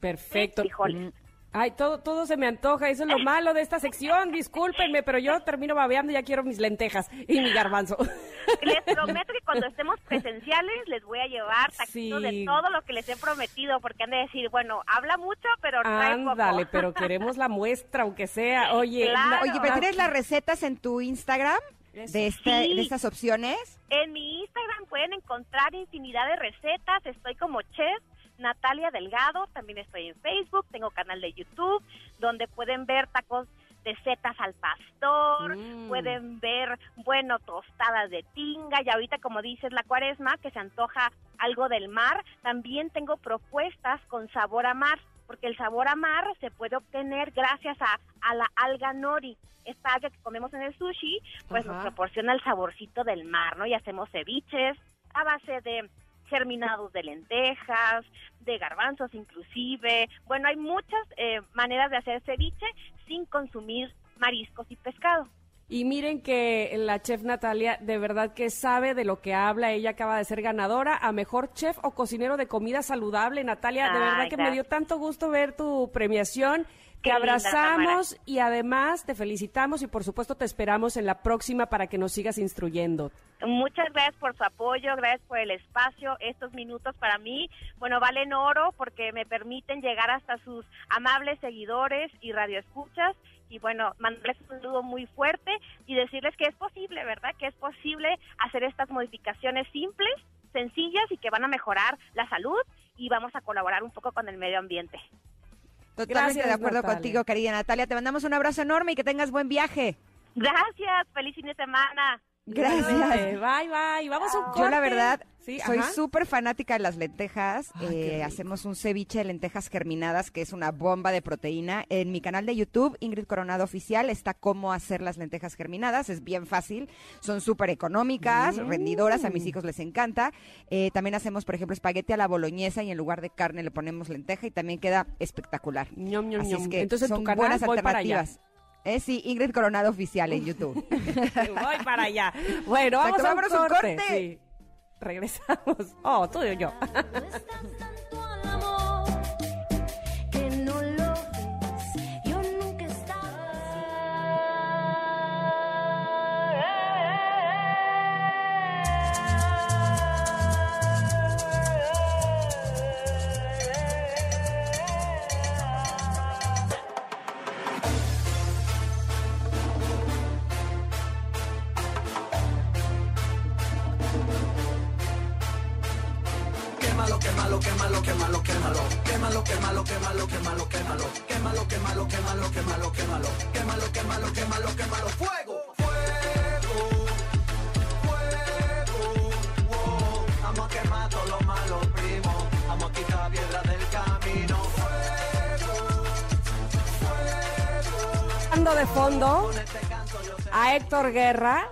C: Perfecto.
F: frijoles.
C: Ay, todo, todo se me antoja, eso es lo malo de esta sección, discúlpenme, pero yo termino babeando y ya quiero mis lentejas y mi garbanzo.
F: Les prometo que cuando estemos presenciales les voy a llevar taquitos
C: Sí.
F: de todo lo que les he prometido, porque han de decir, bueno, habla mucho, pero trae poco.
C: Ándale, pero queremos la muestra, aunque sea. Oye,
F: Claro.
C: la-
B: Oye, ¿pero tienes las recetas en tu Instagram de, este,
F: Sí.
B: de estas opciones?
F: En mi Instagram pueden encontrar infinidad de recetas. Estoy como chef Natalia Delgado. También estoy en Facebook. Tengo canal de YouTube donde pueden ver tacos de setas al pastor.
C: Mm.
F: Pueden ver, bueno, tostadas de tinga. Y ahorita, como dices, la cuaresma, que se antoja algo del mar. También tengo propuestas con sabor a mar. Porque el sabor a mar se puede obtener gracias a, a la alga nori. Esta alga que comemos en el sushi, pues
C: Ajá.
F: nos proporciona el saborcito del mar, ¿no? Y hacemos ceviches a base de germinados de lentejas, de garbanzos inclusive. Bueno, hay muchas eh, maneras de hacer ceviche sin consumir mariscos y pescado.
C: Y miren que la chef Natalia de verdad que sabe de lo que habla. Ella acaba de ser ganadora a mejor chef o cocinero de comida saludable. Natalia, de
F: Ay,
C: verdad que me dio tanto gusto ver tu premiación. Te
F: linda,
C: abrazamos y además te felicitamos y por supuesto te esperamos en la próxima para que nos sigas instruyendo.
F: Muchas gracias por su apoyo, gracias por el espacio. Estos minutos para mí, bueno, valen oro porque me permiten llegar hasta sus amables seguidores y radioescuchas. Y bueno, mandarles un saludo muy fuerte y decirles que es posible, ¿verdad? Que es posible hacer estas modificaciones simples, sencillas y que van a mejorar la salud y vamos a colaborar un poco con el medio ambiente.
B: Totalmente
C: Gracias,
B: de acuerdo
C: Natalia.
B: contigo, querida Natalia. Te mandamos un abrazo enorme y que tengas buen viaje.
F: Gracias, feliz fin de semana.
B: Gracias.
C: Bye, bye. Vamos a un corte.
B: Yo la verdad
C: Sí,
B: soy súper fanática de las lentejas.
C: Ay,
B: Eh, hacemos un ceviche de lentejas germinadas que es una bomba de proteína. En mi canal de YouTube, Ingrid Coronado Oficial, está cómo hacer las lentejas germinadas. Es bien fácil. Son súper económicas,
C: Mm.
B: rendidoras. A mis hijos les encanta. Eh, también hacemos, por ejemplo, espagueti a la boloñesa y en lugar de carne le ponemos lenteja y también queda espectacular.
C: Ñom, ñom,
B: Así
C: ñom.
B: es que
C: Entonces
B: son
C: tu canal
B: buenas
C: voy
B: Eh, sí, Ingrid Coronado Oficial en YouTube.
C: Voy para allá. Bueno,
B: Exacto,
C: vamos a un
B: un
C: corte.
B: corte.
C: Sí. Regresamos. Oh, tú y yo.
G: Quémalo, quémalo, quémalo, quémalo, quémalo. Quémalo, quémalo, quémalo, quémalo, quémalo. Quémalo, quémalo, quémalo. Fuego, fuego, fuego. wow. Vamos a quemar todo lo malo, primo. Vamos a quitar piedra del camino. Fuego, fuego.
C: De fondo a Héctor Guerra,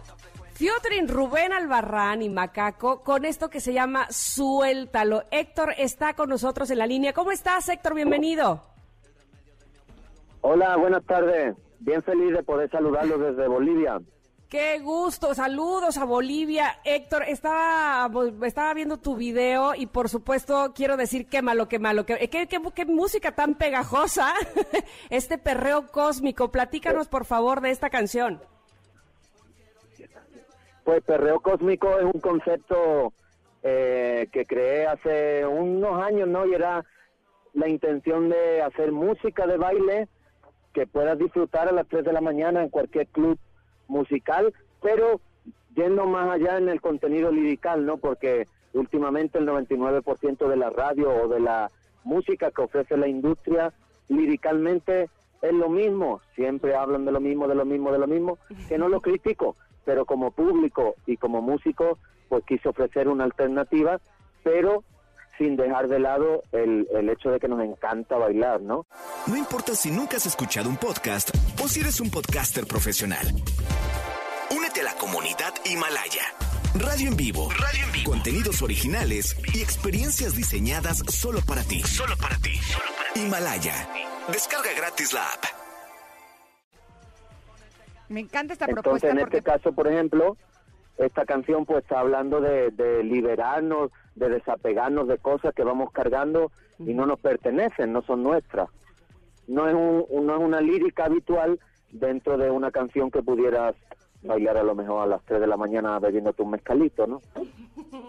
C: Fiotrin Rubén Albarrán y Macaco con esto que se llama Suéltalo. Héctor está con nosotros en la línea. ¿Cómo estás, Héctor? Bienvenido.
H: Hola, buenas tardes. Bien feliz de poder saludarlos desde Bolivia.
C: Qué gusto, saludos a Bolivia. Héctor, estaba, estaba viendo tu video y por supuesto quiero decir qué malo, qué malo, qué, qué, qué- qué música tan pegajosa, este perreo cósmico. Platícanos por favor de esta canción.
H: Pues Perreo Cósmico es un concepto eh, que creé hace unos años, ¿no? Y era la intención de hacer música de baile que puedas disfrutar a las 3 de la mañana en cualquier club musical, pero yendo más allá en el contenido lirical, ¿no? Porque últimamente el 99% de la radio o de la música que ofrece la industria liricalmente es lo mismo, siempre hablan de lo mismo, de lo mismo, de lo mismo, que no lo critico, pero como público y como músico, pues quise ofrecer una alternativa, pero sin dejar de lado el, el hecho de que nos encanta bailar, ¿no?
A: No importa si nunca has escuchado un podcast o si eres un podcaster profesional. Únete a la comunidad Himalaya. Radio en vivo. Radio en vivo. Contenidos originales y experiencias diseñadas solo para ti. Solo para ti. Himalaya. Descarga gratis la app.
B: Me encanta esta
H: Entonces,
B: propuesta
H: en
B: porque
H: este caso, por ejemplo, esta canción pues está hablando de, de liberarnos, de desapegarnos de cosas que vamos cargando y no nos pertenecen, no son nuestras. no es, un, no es una lírica habitual dentro de una canción que pudieras bailar a lo mejor a las 3 de la mañana bebiendo tu mezcalito, ¿no?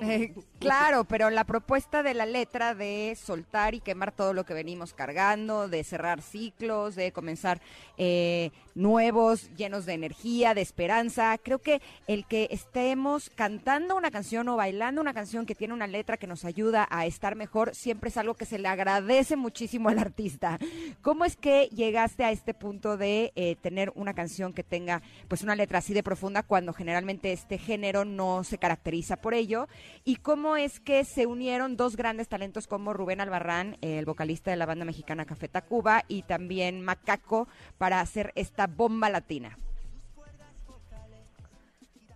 B: Eh, claro, pero la propuesta de la letra de soltar y quemar todo lo que venimos cargando, de cerrar ciclos, de comenzar eh, nuevos, llenos de energía, de esperanza, creo que el que estemos cantando una canción o bailando una canción que tiene una letra que nos ayuda a estar mejor, siempre es algo que se le agradece muchísimo al artista. ¿Cómo es que llegaste a este punto de eh, tener una canción que tenga pues una letra así de profunda cuando generalmente este género no se caracteriza por ello? ¿Y cómo es que se unieron dos grandes talentos como Rubén Albarrán, el vocalista de la banda mexicana Café Tacuba, y también Macaco para hacer esta bomba latina?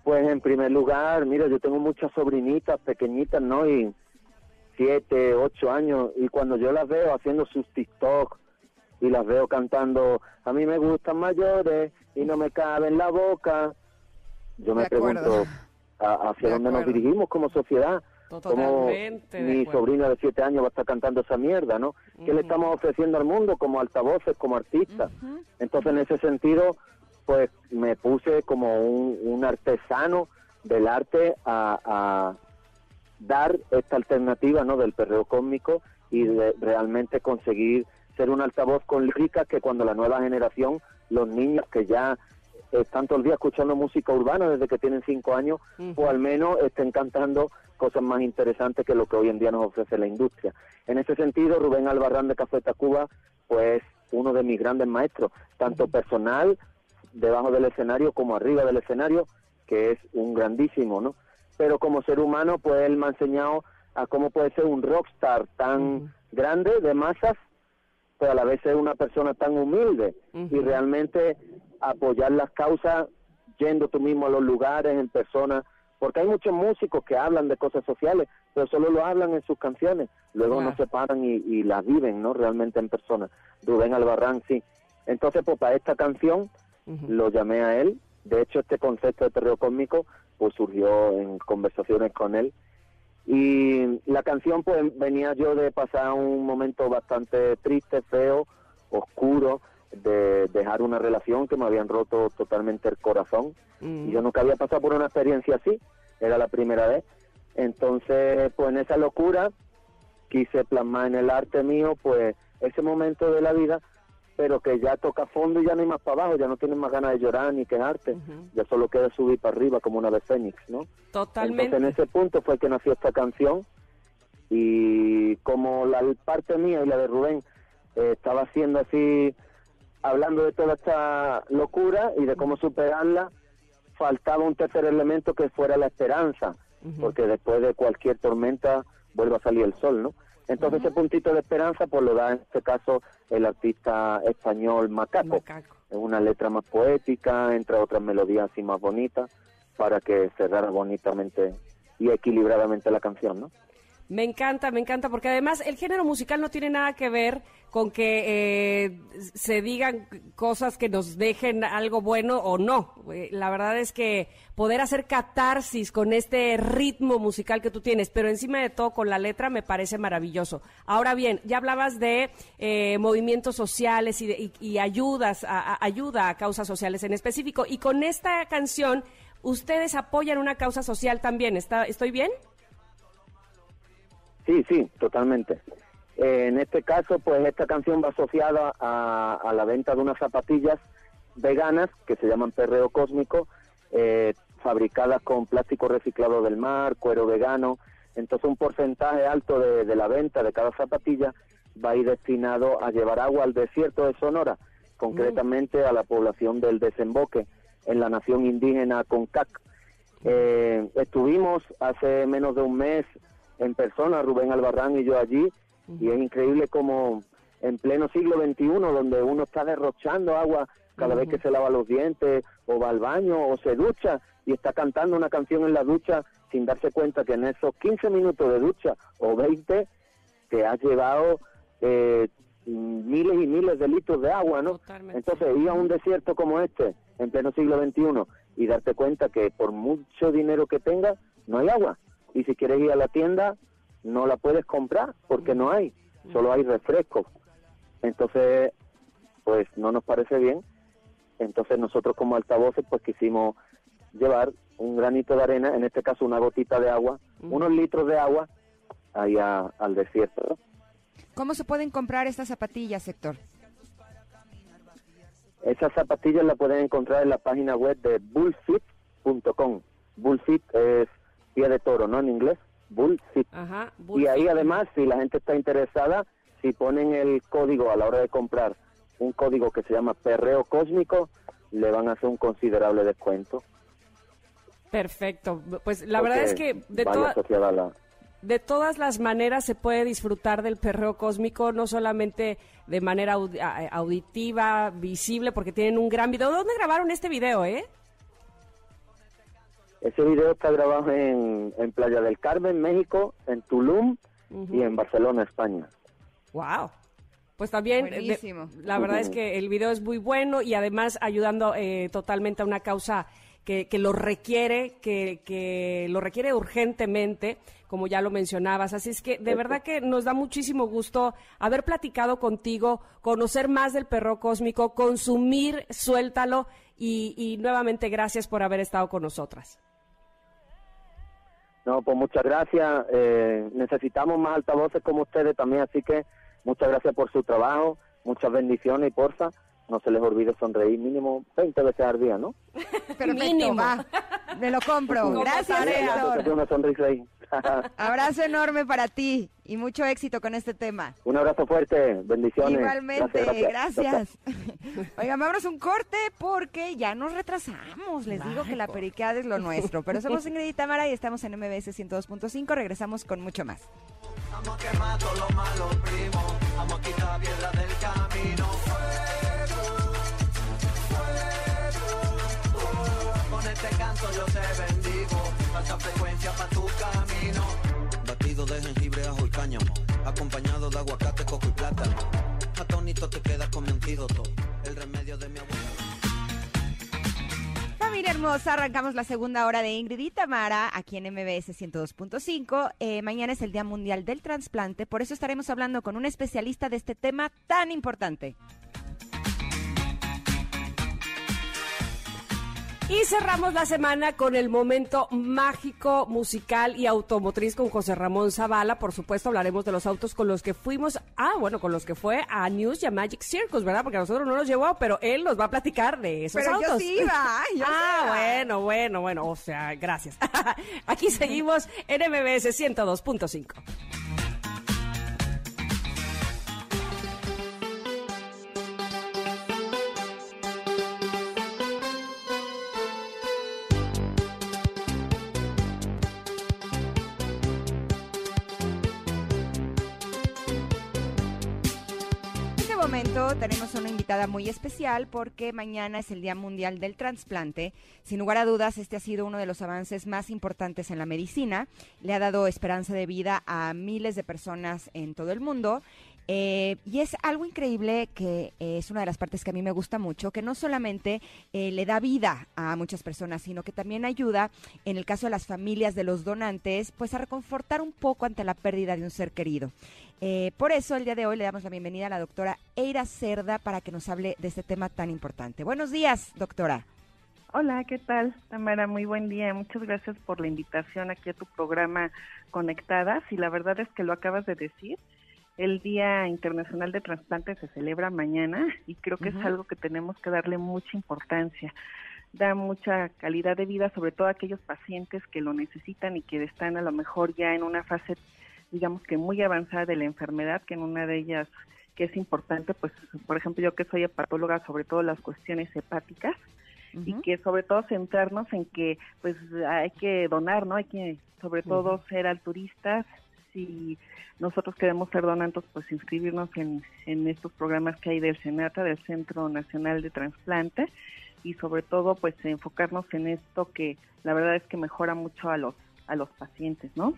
H: Pues en primer lugar, mira, yo tengo muchas sobrinitas pequeñitas, ¿no? Y siete, ocho años, y cuando yo las veo haciendo sus TikTok y las veo cantando, a mí me gustan mayores y no me cabe en la boca, yo me pregunto a- hacia
B: De
H: dónde nos dirigimos como sociedad.
C: Totalmente
H: mi sobrina de siete años va a estar cantando esa mierda, ¿no? ¿Qué le estamos ofreciendo al mundo como altavoces, como artistas? Entonces, en ese sentido, pues me puse como un, un artesano del arte a, a dar esta alternativa, ¿no? Del perreo cósmico y de realmente conseguir ser un altavoz con líricas que cuando la nueva generación, los niños que ya están todo el día escuchando música urbana desde que tienen cinco años, o al menos estén cantando cosas más interesantes que lo que hoy en día nos ofrece la industria. En ese sentido, Rubén Albarrán de Café Tacuba, pues uno de mis grandes maestros, tanto personal, debajo del escenario, como arriba del escenario, que es un grandísimo, ¿no? Pero como ser humano, pues él me ha enseñado a cómo puede ser un rockstar tan grande de masas, pero a la vez ser una persona tan humilde. Y realmente apoyar las causas yendo tú mismo a los lugares en persona, porque hay muchos músicos que hablan de cosas sociales, pero solo lo hablan en sus canciones, luego
C: Claro.
H: no se paran y, y las viven, ¿no? Realmente en persona. Rubén Albarrán, sí. Entonces, pues para esta canción lo llamé a él, de hecho este concepto de terror cósmico pues surgió en conversaciones con él y la canción pues venía yo de pasar un momento bastante triste, feo, oscuro, de dejar una relación que me habían roto totalmente el corazón. Y yo nunca había pasado por una experiencia así, era la primera vez. Entonces, pues en esa locura quise plasmar en el arte mío pues ese momento de la vida, pero que ya toca fondo y ya no hay más para abajo, ya no tienes más ganas de llorar ni quejarte, ya solo queda subir para arriba como una ave fénix, ¿no?
C: Totalmente.
H: Entonces en ese punto fue que nació esta canción y como la parte mía y la de Rubén eh, estaba haciendo así, hablando de toda esta locura y de cómo superarla, faltaba un tercer elemento que fuera la esperanza, porque después de cualquier tormenta vuelve a salir el sol, ¿no? Entonces ese puntito de esperanza pues lo da en este caso el artista español Macaco.
C: Macaco.
H: Es una letra más poética, entre otras melodías así más bonitas, para que cerrara bonitamente y equilibradamente la canción, ¿no?
C: Me encanta, me encanta, porque además el género musical no tiene nada que ver con que eh, se digan cosas que nos dejen algo bueno o no. Eh, La verdad es que poder hacer catarsis con este ritmo musical que tú tienes, pero encima de todo con la letra me parece maravilloso. Ahora bien, ya hablabas de eh, movimientos sociales y, de- y- y ayudas, a, ayuda a causas sociales en específico, y con esta canción ustedes apoyan una causa social también. ¿Está, ¿Estoy bien?
H: Sí, sí, totalmente. Eh, en este caso, pues esta canción va asociada a, a la venta de unas zapatillas veganas que se llaman Perreo Cósmico, eh, fabricadas con plástico reciclado del mar, cuero vegano. Entonces un porcentaje alto de, de la venta de cada zapatilla va a ir destinado a llevar agua al desierto de Sonora, concretamente a la población del desemboque en la nación indígena Concac. Eh, estuvimos hace menos de un mes en persona, Rubén Albarrán y yo allí, y es increíble como en pleno siglo XXI, donde uno está derrochando agua cada vez que se lava los dientes, o va al baño, o se ducha, y está cantando una canción en la ducha sin darse cuenta que en esos 15 minutos de ducha o 20 te has llevado eh, miles y miles de litros de agua, ¿no?
C: Totalmente.
H: Entonces, ir a un desierto como este, en pleno siglo XXI, y darte cuenta que por mucho dinero que tengas, no hay agua. Y si quieres ir a la tienda, no la puedes comprar porque no hay, solo hay refrescos. Entonces, pues no nos parece bien. Entonces nosotros como altavoces pues quisimos llevar un granito de arena, en este caso una gotita de agua, unos litros de agua allá al desierto.
B: ¿Cómo se pueden comprar estas zapatillas, Héctor?
H: Esas zapatillas las pueden encontrar en la página web de bullfit.com. Bullfit es pie de toro, ¿no? En inglés, bullfit.
C: Ajá.
H: Y ahí además, si la gente está interesada, si ponen el código a la hora de comprar, un código que se llama perreo cósmico, le van a hacer un considerable descuento.
C: Perfecto. Pues la verdad es que de, toda-
H: la...
C: de todas las maneras se puede disfrutar del perreo cósmico, no solamente de manera auditiva, visible, porque tienen un gran video. ¿Dónde grabaron este video, eh?
H: Ese video está grabado en, en Playa del Carmen, México, en Tulum y en Barcelona, España.
C: Wow. Pues también, de-
B: Buenísimo.
C: la verdad es que el video es muy bueno y además ayudando eh, totalmente a una causa que, que lo requiere, que, que lo requiere urgentemente, como ya lo mencionabas. Así es que de verdad que nos da muchísimo gusto haber platicado contigo, conocer más del perro cósmico, consumir, suéltalo y, y nuevamente gracias por haber estado con nosotras.
H: No, pues muchas gracias. Eh, necesitamos más altavoces como ustedes también, así que muchas gracias por su trabajo, muchas bendiciones y porfa, no se les olvide sonreír mínimo 20 veces al día, ¿no?
B: Perfecto,
C: Mínimo.
B: va. Me lo compro.
C: Como
B: Gracias,
C: tarea.
B: Héctor.
H: Hacer una sonrisa ahí.
B: Abrazo enorme para ti y mucho éxito con este tema.
H: un abrazo fuerte, bendiciones.
B: Igualmente,
H: Gracias,
B: gracias. Oigan, vámonos a un corte porque ya nos retrasamos. Les digo que la periqueada es lo nuestro. Pero somos Ingrid y Tamara y estamos en MBS 102.5. Regresamos con mucho más.
G: Vamos a quemar todo lo malo, primo. Vamos a quitar piedra del camino. Fuego, fuego. Con este canto yo te bendigo. Alta frecuencia para tu camino.
I: Batido de jengibre, ajo y cáñamo. Acompañado de aguacate, coco y plátano. Atónito te quedas con mi antídoto. El remedio de mi abuela.
B: Familia hermosa, arrancamos la segunda hora de Ingrid y Tamara aquí en MBS 102.5. Eh, mañana es el Día Mundial del Transplante, por eso estaremos hablando con un especialista de este tema tan importante.
C: Y cerramos la semana con el momento mágico, musical y automotriz con José Ramón Zavala. Por supuesto, hablaremos de los autos con los que fuimos, ah, bueno, con los que fue a News y a Magic Circus, ¿verdad? Porque a nosotros no nos llevó, pero él nos va a platicar de esos
B: Pero yo
C: autos.
B: sí iba, yo
C: ah,
B: iba.
C: bueno, bueno, bueno, o sea, gracias. Aquí seguimos en MBS 102.5.
B: momento tenemos una invitada muy especial porque mañana es el Día Mundial del Transplante. Sin lugar a dudas, este ha sido uno de los avances más importantes en la medicina. Le ha dado esperanza de vida a miles de personas en todo el mundo. Eh, y es algo increíble que eh, es una de las partes que a mí me gusta mucho, que no solamente eh, le da vida a muchas personas, sino que también ayuda, en el caso de las familias de los donantes, pues a reconfortar un poco ante la pérdida de un ser querido. Eh, por eso el día de hoy le damos la bienvenida a la doctora Eira Cerda para que nos hable de este tema tan importante. Buenos días, doctora.
J: Hola, ¿qué tal? Tamara, muy buen día. Muchas gracias por la invitación aquí a tu programa Conectadas. Y la verdad es que lo acabas de decir. El Día Internacional de Trasplante se celebra mañana y creo que es algo que tenemos que darle mucha importancia. Da mucha calidad de vida, sobre todo a aquellos pacientes que lo necesitan y que están a lo mejor ya en una fase, digamos que muy avanzada de la enfermedad, que en una de ellas que es importante, pues por ejemplo yo que soy hepatóloga, sobre todo las cuestiones hepáticas, y que sobre todo centrarnos en que pues hay que donar, ¿no? Hay que sobre todo ser alturistas. Si nosotros queremos ser donantes, pues inscribirnos en, en estos programas que hay del Senata, del Centro Nacional de Transplante, y sobre todo pues enfocarnos en esto que la verdad es que mejora mucho a los a los pacientes, ¿no?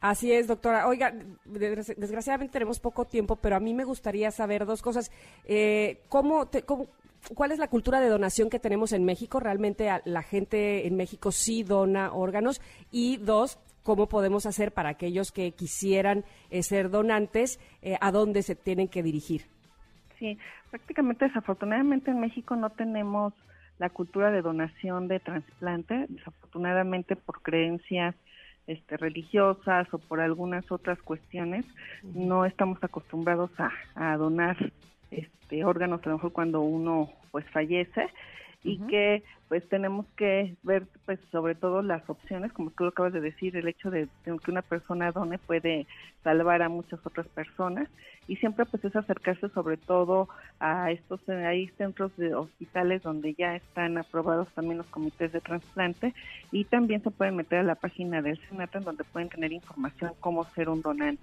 C: Así es, doctora. Oiga, desgra- desgraciadamente tenemos poco tiempo, pero a mí me gustaría saber dos cosas. Eh, ¿cómo te- cómo- ¿Cuál es la cultura de donación que tenemos en México? ¿Realmente la gente en México sí dona órganos? Y dos, ¿cómo podemos hacer para aquellos que quisieran eh, ser donantes? eh, ¿A dónde se tienen que dirigir?
J: Sí, prácticamente desafortunadamente en México no tenemos la cultura de donación de trasplante, desafortunadamente por creencias este, religiosas o por algunas otras cuestiones, no estamos acostumbrados a, a donar este, órganos a lo mejor cuando uno pues fallece y que pues tenemos que ver pues sobre todo las opciones como tú lo acabas de decir el hecho de, de que una persona done puede salvar a muchas otras personas y siempre pues es acercarse sobre todo a estos hay centros de hospitales donde ya están aprobados también los comités de trasplante y también se pueden meter a la página del Senata en donde pueden tener información cómo ser un donante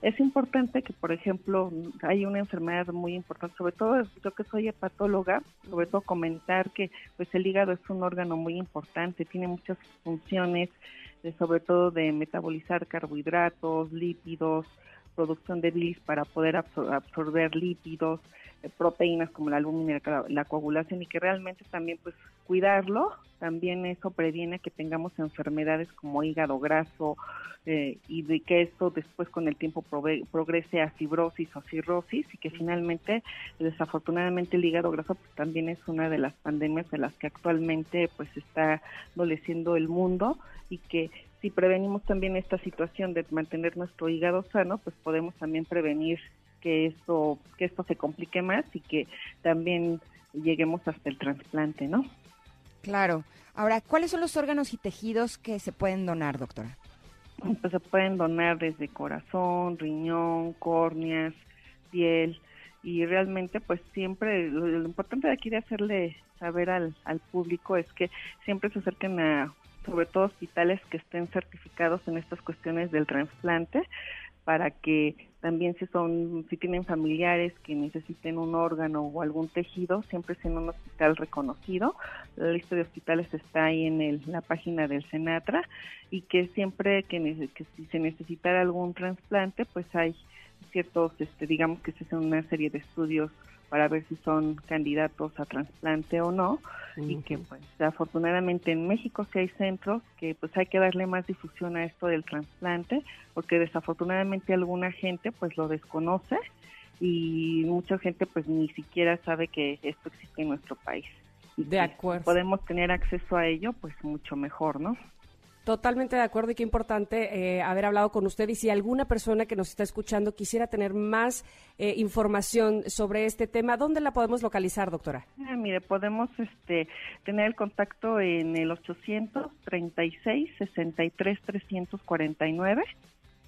J: es importante que, por ejemplo, hay una enfermedad muy importante, sobre todo yo que soy hepatóloga, sobre todo comentar que pues el hígado es un órgano muy importante, tiene muchas funciones, de, sobre todo de metabolizar carbohidratos, lípidos, producción de bilis para poder absor- absorber lípidos, eh, proteínas como la albúmina, la, la coagulación y que realmente también pues cuidarlo, también eso previene que tengamos enfermedades como hígado graso eh, y de que esto después con el tiempo progrese a fibrosis o cirrosis y que finalmente desafortunadamente el hígado graso pues, también es una de las pandemias de las que actualmente pues está adoleciendo el mundo y que si prevenimos también esta situación de mantener nuestro hígado sano, pues podemos también prevenir que esto que esto se complique más y que también lleguemos hasta el trasplante, ¿no?
B: Claro. Ahora, ¿cuáles son los órganos y tejidos que se pueden donar, doctora?
J: Pues se pueden donar desde corazón, riñón, córneas, piel y realmente pues siempre lo, importante de aquí de hacerle saber al, al público es que siempre se acerquen a sobre todo hospitales que estén certificados en estas cuestiones del trasplante para que también si son si tienen familiares que necesiten un órgano o algún tejido siempre sea en un hospital reconocido. La lista de hospitales está ahí en el- la página del Senatra y que siempre que, que si se necesitara algún trasplante pues hay ciertos este digamos que se hacen una serie de estudios para ver si son candidatos a trasplante o no y que pues afortunadamente en México sí hay centros que pues hay que darle más difusión a esto del trasplante porque desafortunadamente alguna gente pues lo desconoce y mucha gente pues ni siquiera sabe que esto existe en nuestro país. Y
C: De acuerdo.
J: si podemos tener acceso a ello pues mucho mejor, ¿no?
C: Totalmente de acuerdo y qué importante eh, haber hablado con usted y si alguna persona que nos está escuchando quisiera tener más eh, información sobre este tema, ¿dónde la podemos localizar, doctora?
J: Ah, mire, podemos este, tener el contacto en el 836 63 349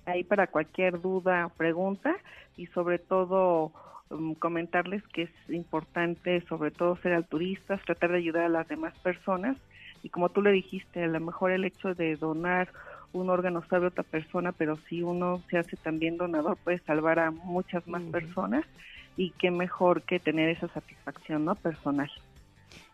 J: ahí para cualquier duda o pregunta y sobre todo um, comentarles que es importante sobre todo ser altruistas, tratar de ayudar a las demás personas y como tú le dijiste, a lo mejor el hecho de donar un órgano sabe otra persona, pero si uno se hace también donador puede salvar a muchas más personas y qué mejor que tener esa satisfacción no personal.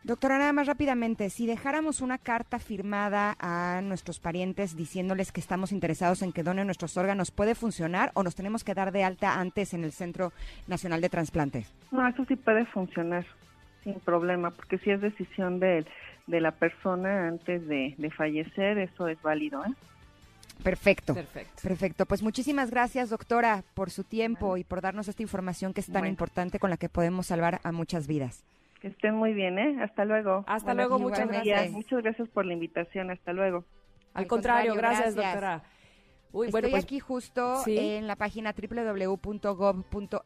B: Doctora, nada más rápidamente, si dejáramos una carta firmada a nuestros parientes diciéndoles que estamos interesados en que donen nuestros órganos, ¿puede funcionar o nos tenemos que dar de alta antes en el Centro Nacional de Transplantes?
J: No, eso sí puede funcionar sin problema, porque si es decisión de, de la persona antes de, de fallecer, eso es válido. ¿eh?
B: Perfecto.
C: Perfecto.
B: Perfecto. Pues muchísimas gracias, doctora, por su tiempo y por darnos esta información que es tan
J: Bueno.
B: importante con la que podemos salvar a muchas vidas.
J: Que estén muy bien, ¿eh? Hasta luego.
C: Hasta
B: Bueno,
C: luego, muchas gracias.
J: Muchas gracias por la invitación. Hasta luego.
C: Al,
B: Al
C: contrario,
B: contrario,
C: gracias,
B: gracias.
C: doctora. Uy,
B: Estoy
C: bueno, pues
B: aquí justo
C: sí.
B: en la página www.gov.mx,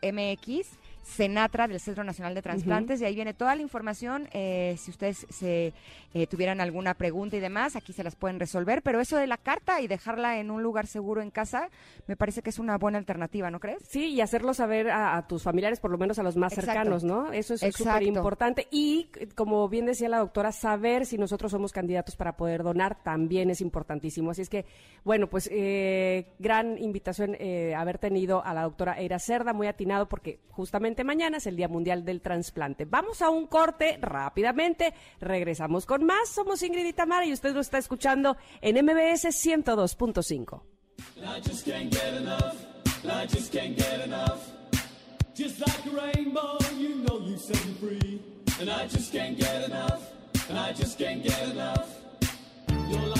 B: Senatra del Centro Nacional de Transplantes, y ahí viene toda la información. eh, si ustedes se eh, tuvieran alguna pregunta y demás, aquí se las pueden resolver. Pero eso de la carta y dejarla en un lugar seguro en casa, me parece que es una buena alternativa, ¿no crees?
C: Sí, y hacerlo saber a, a tus familiares, por lo menos a los más
B: Exacto.
C: cercanos, ¿no? Eso es súper importante. Y, como bien decía la doctora, saber si nosotros somos candidatos para poder donar también es importantísimo. Así es que, bueno, pues eh, gran invitación eh, haber tenido a la doctora Eira Cerda, muy atinado, porque justamente mañana es el Día Mundial del Transplante. Vamos a un corte rápidamente, regresamos con más. Somos Ingrid y Tamara y usted lo está escuchando en MBS 102.5.
G: I just can't get enough. I just can't get enough. Just like a rainbow, you know you set me free. And I just can't get enough. And I just can't get enough. You're like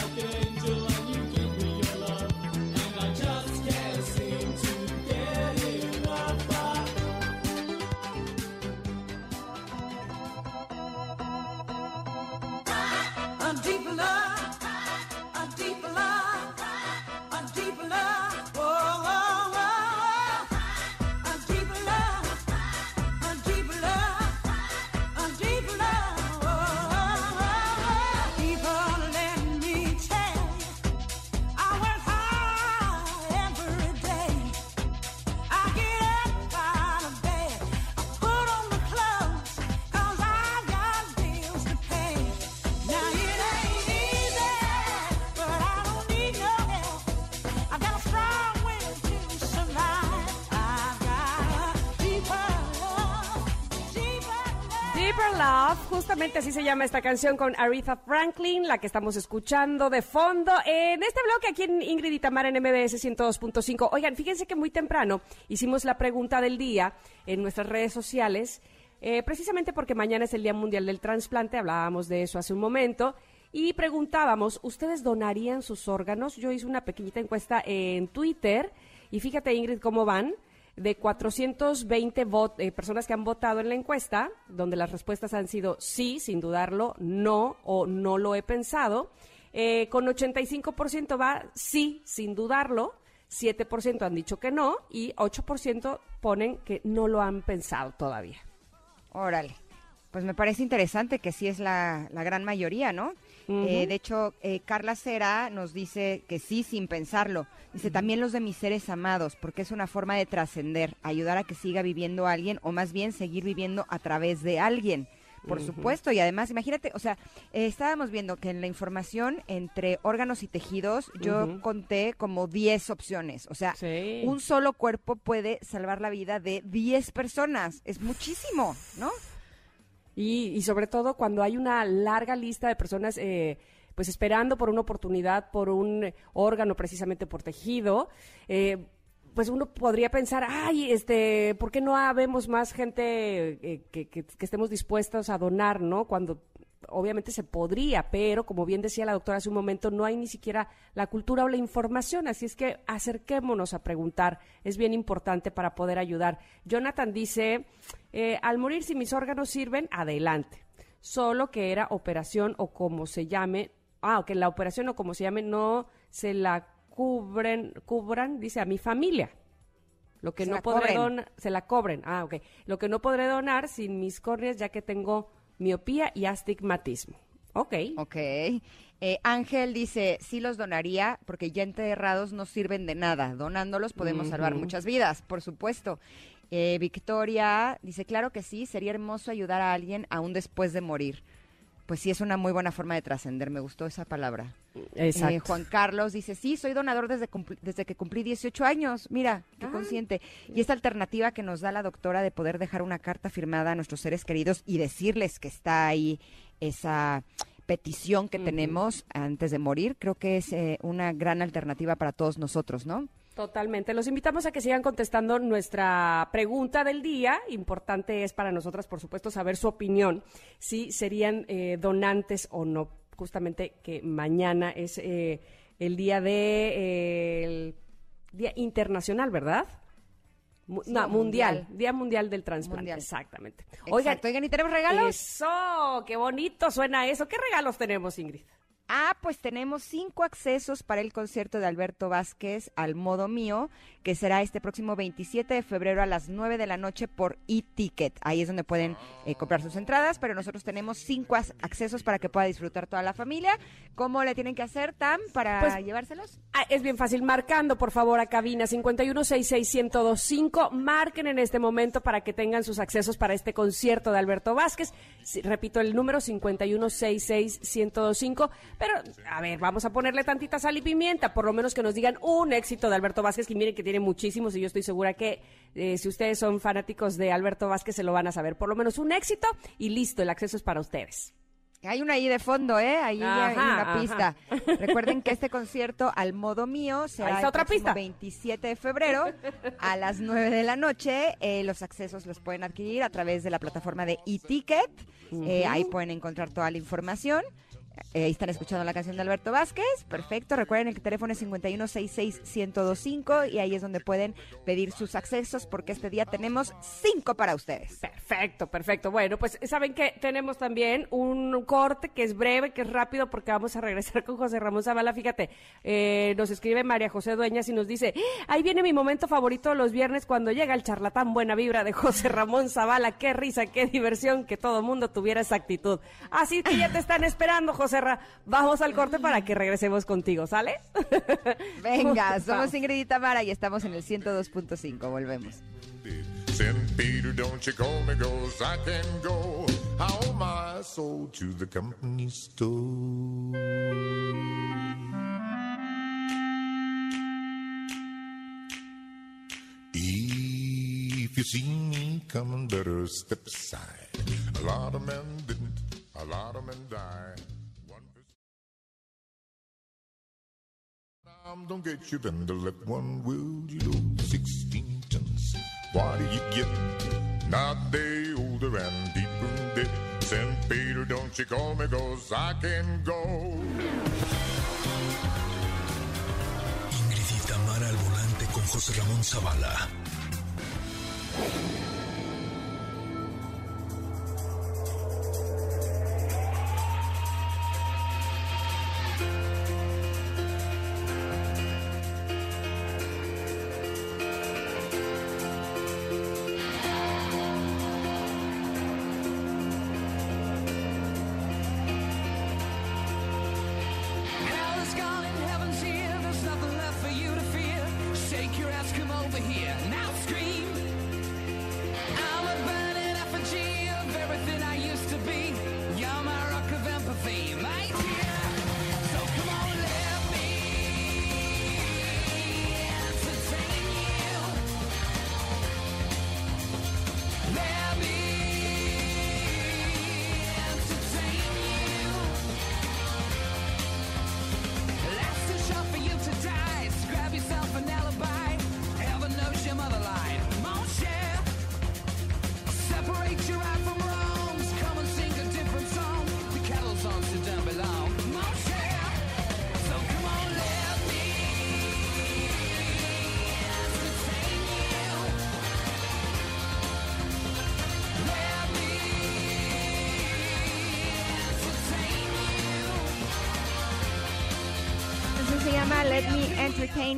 G: Love,
C: justamente así se llama esta canción con Aretha Franklin, la que estamos escuchando de fondo en este bloque aquí en Ingrid y Tamara en MBS 102.5. Oigan, fíjense que muy temprano hicimos la pregunta del día en nuestras redes sociales, eh, precisamente porque mañana es el Día Mundial del Trasplante, hablábamos de eso hace un momento, y preguntábamos, ¿ustedes donarían sus órganos? Yo hice una pequeñita encuesta en Twitter y fíjate Ingrid cómo van de 420 vot- eh, personas que han votado en la encuesta, donde las respuestas han sido sí, sin dudarlo, no o no lo he pensado. Eh, con 85% va sí, sin dudarlo, 7% han dicho que no y 8% ponen que no lo han pensado todavía.
B: Órale. Pues me parece interesante que sí es la, la gran mayoría, ¿no? Eh, de hecho, eh, Carla Cera nos dice que sí, sin pensarlo. Dice también los de mis seres amados, porque es una forma de trascender, ayudar a que siga viviendo alguien o más bien seguir viviendo a través de alguien. Por supuesto, y además, imagínate, o sea, eh, estábamos viendo que en la información entre órganos y tejidos, yo conté como 10 opciones. O sea,
C: Sí.
B: un solo cuerpo puede salvar la vida de 10 personas. Es muchísimo, ¿no?
C: Y, y sobre todo cuando hay una larga lista de personas eh, pues esperando por una oportunidad, por un órgano precisamente por tejido, eh, pues uno podría pensar, ay, este, ¿por qué no habemos más gente eh, que, que- que estemos dispuestos a donar, no? Cuando obviamente se podría, pero como bien decía la doctora hace un momento, no hay ni siquiera la cultura o la información, así es que acerquémonos a preguntar, es bien importante para poder ayudar. Jonathan dice, eh, al morir si mis órganos sirven, adelante, solo que era operación o como se llame, ah, que la operación o como se llame no se la cubren, cubran, dice a mi familia. Lo que
B: Se
C: no podré donar, se la cobren. Ah, ok. Lo que no podré donar sin mis córneas ya que tengo miopía y astigmatismo. Ok.
B: Ok. Eh, Ángel dice, sí los donaría porque ya enterrados no sirven de nada. Donándolos podemos salvar muchas vidas, por supuesto. Eh, Victoria dice, claro que sí, sería hermoso ayudar a alguien aún después de morir. Pues sí, es una muy buena forma de trascender, me gustó esa palabra.
C: Exacto.
B: Eh, Juan Carlos dice, sí, soy donador desde, desde que cumplí 18 años. Mira, qué
C: Ah.
B: consciente. Y esta alternativa que nos da la doctora de poder dejar una carta firmada a nuestros seres queridos y decirles que está ahí esa petición que tenemos antes de morir, creo que es eh, una gran alternativa para todos nosotros, ¿no?
C: Totalmente. Los invitamos a que sigan contestando nuestra pregunta del día. Importante es para nosotras, por supuesto, saber su opinión, si serían eh, donantes o no. Justamente que mañana es eh, el día de eh, el Día Internacional, ¿verdad? Mu-
B: Sí,
C: no, mundial.
B: mundial.
C: Día Mundial del Trasplante.
B: Mundial.
C: Exactamente.
B: Exacto. Oigan, ¿y tenemos regalos?
C: Eso, qué bonito suena eso. ¿Qué regalos tenemos, Ingrid?
B: Ah, pues tenemos cinco accesos para el concierto de Alberto Vázquez al modo mío, que será este próximo 27 de febrero a las 9 de la noche por e-ticket. Ahí es donde pueden eh, comprar sus entradas, pero nosotros tenemos cinco accesos para que pueda disfrutar toda la familia. ¿Cómo le tienen que hacer, Tam, para
C: Pues,
B: llevárselos?
C: Ah, es bien fácil, marcando por favor a cabina 5166125, marquen en este momento para que tengan sus accesos para este concierto de Alberto Vázquez. Repito el número 5166125, pero a ver, vamos a ponerle tantita sal y pimienta, por lo menos que nos digan un éxito de Alberto Vázquez, que miren que tiene muchísimos y yo estoy segura que eh, si ustedes son fanáticos de Alberto Vázquez se lo van a saber. Por lo menos un éxito y listo, el acceso es para ustedes.
B: Hay una ahí de fondo, ¿eh? Ahí ya hay
C: Ajá,
B: una
C: ajá.
B: pista. Recuerden que este concierto al modo mío será el
C: otra pista.
B: 27 de febrero a las 9 de la noche. Eh, los accesos los pueden adquirir a través de la plataforma de eTicket. Eh, ahí pueden encontrar toda la información. Eh, ahí están escuchando la canción de Alberto Vázquez. Perfecto. Recuerden el teléfono es 5166-1025 y ahí es donde pueden pedir sus accesos porque este día tenemos cinco para ustedes.
C: Perfecto, perfecto. Bueno, pues saben que tenemos también un corte que es breve, que es rápido, porque vamos a regresar con José Ramón Zavala. Fíjate, eh, nos escribe María José Dueñas y nos dice, "Ah, ahí viene mi momento favorito los viernes cuando llega el charlatán buena vibra de José Ramón Zavala. Qué risa, qué diversión, que todo mundo tuviera esa actitud. Así que ya te están esperando, José Ra. Vamos al corte para que regresemos contigo, ¿sale?
B: Venga, somos Ingrid y Tamara y estamos en el 102.5. Volvemos.
K: Send Peter, don't you call me, cause I can go. How my soul to the company store. If you see me coming, better step aside. A lot of men didn't. A lot of men died. Percent don't get you, then let one will you lose 16 tons. What do you get? Not day older and deeper debt. St. Peter, don't you call me, cause I can go.
L: Ingrid y al volante con José Ramón Zavala.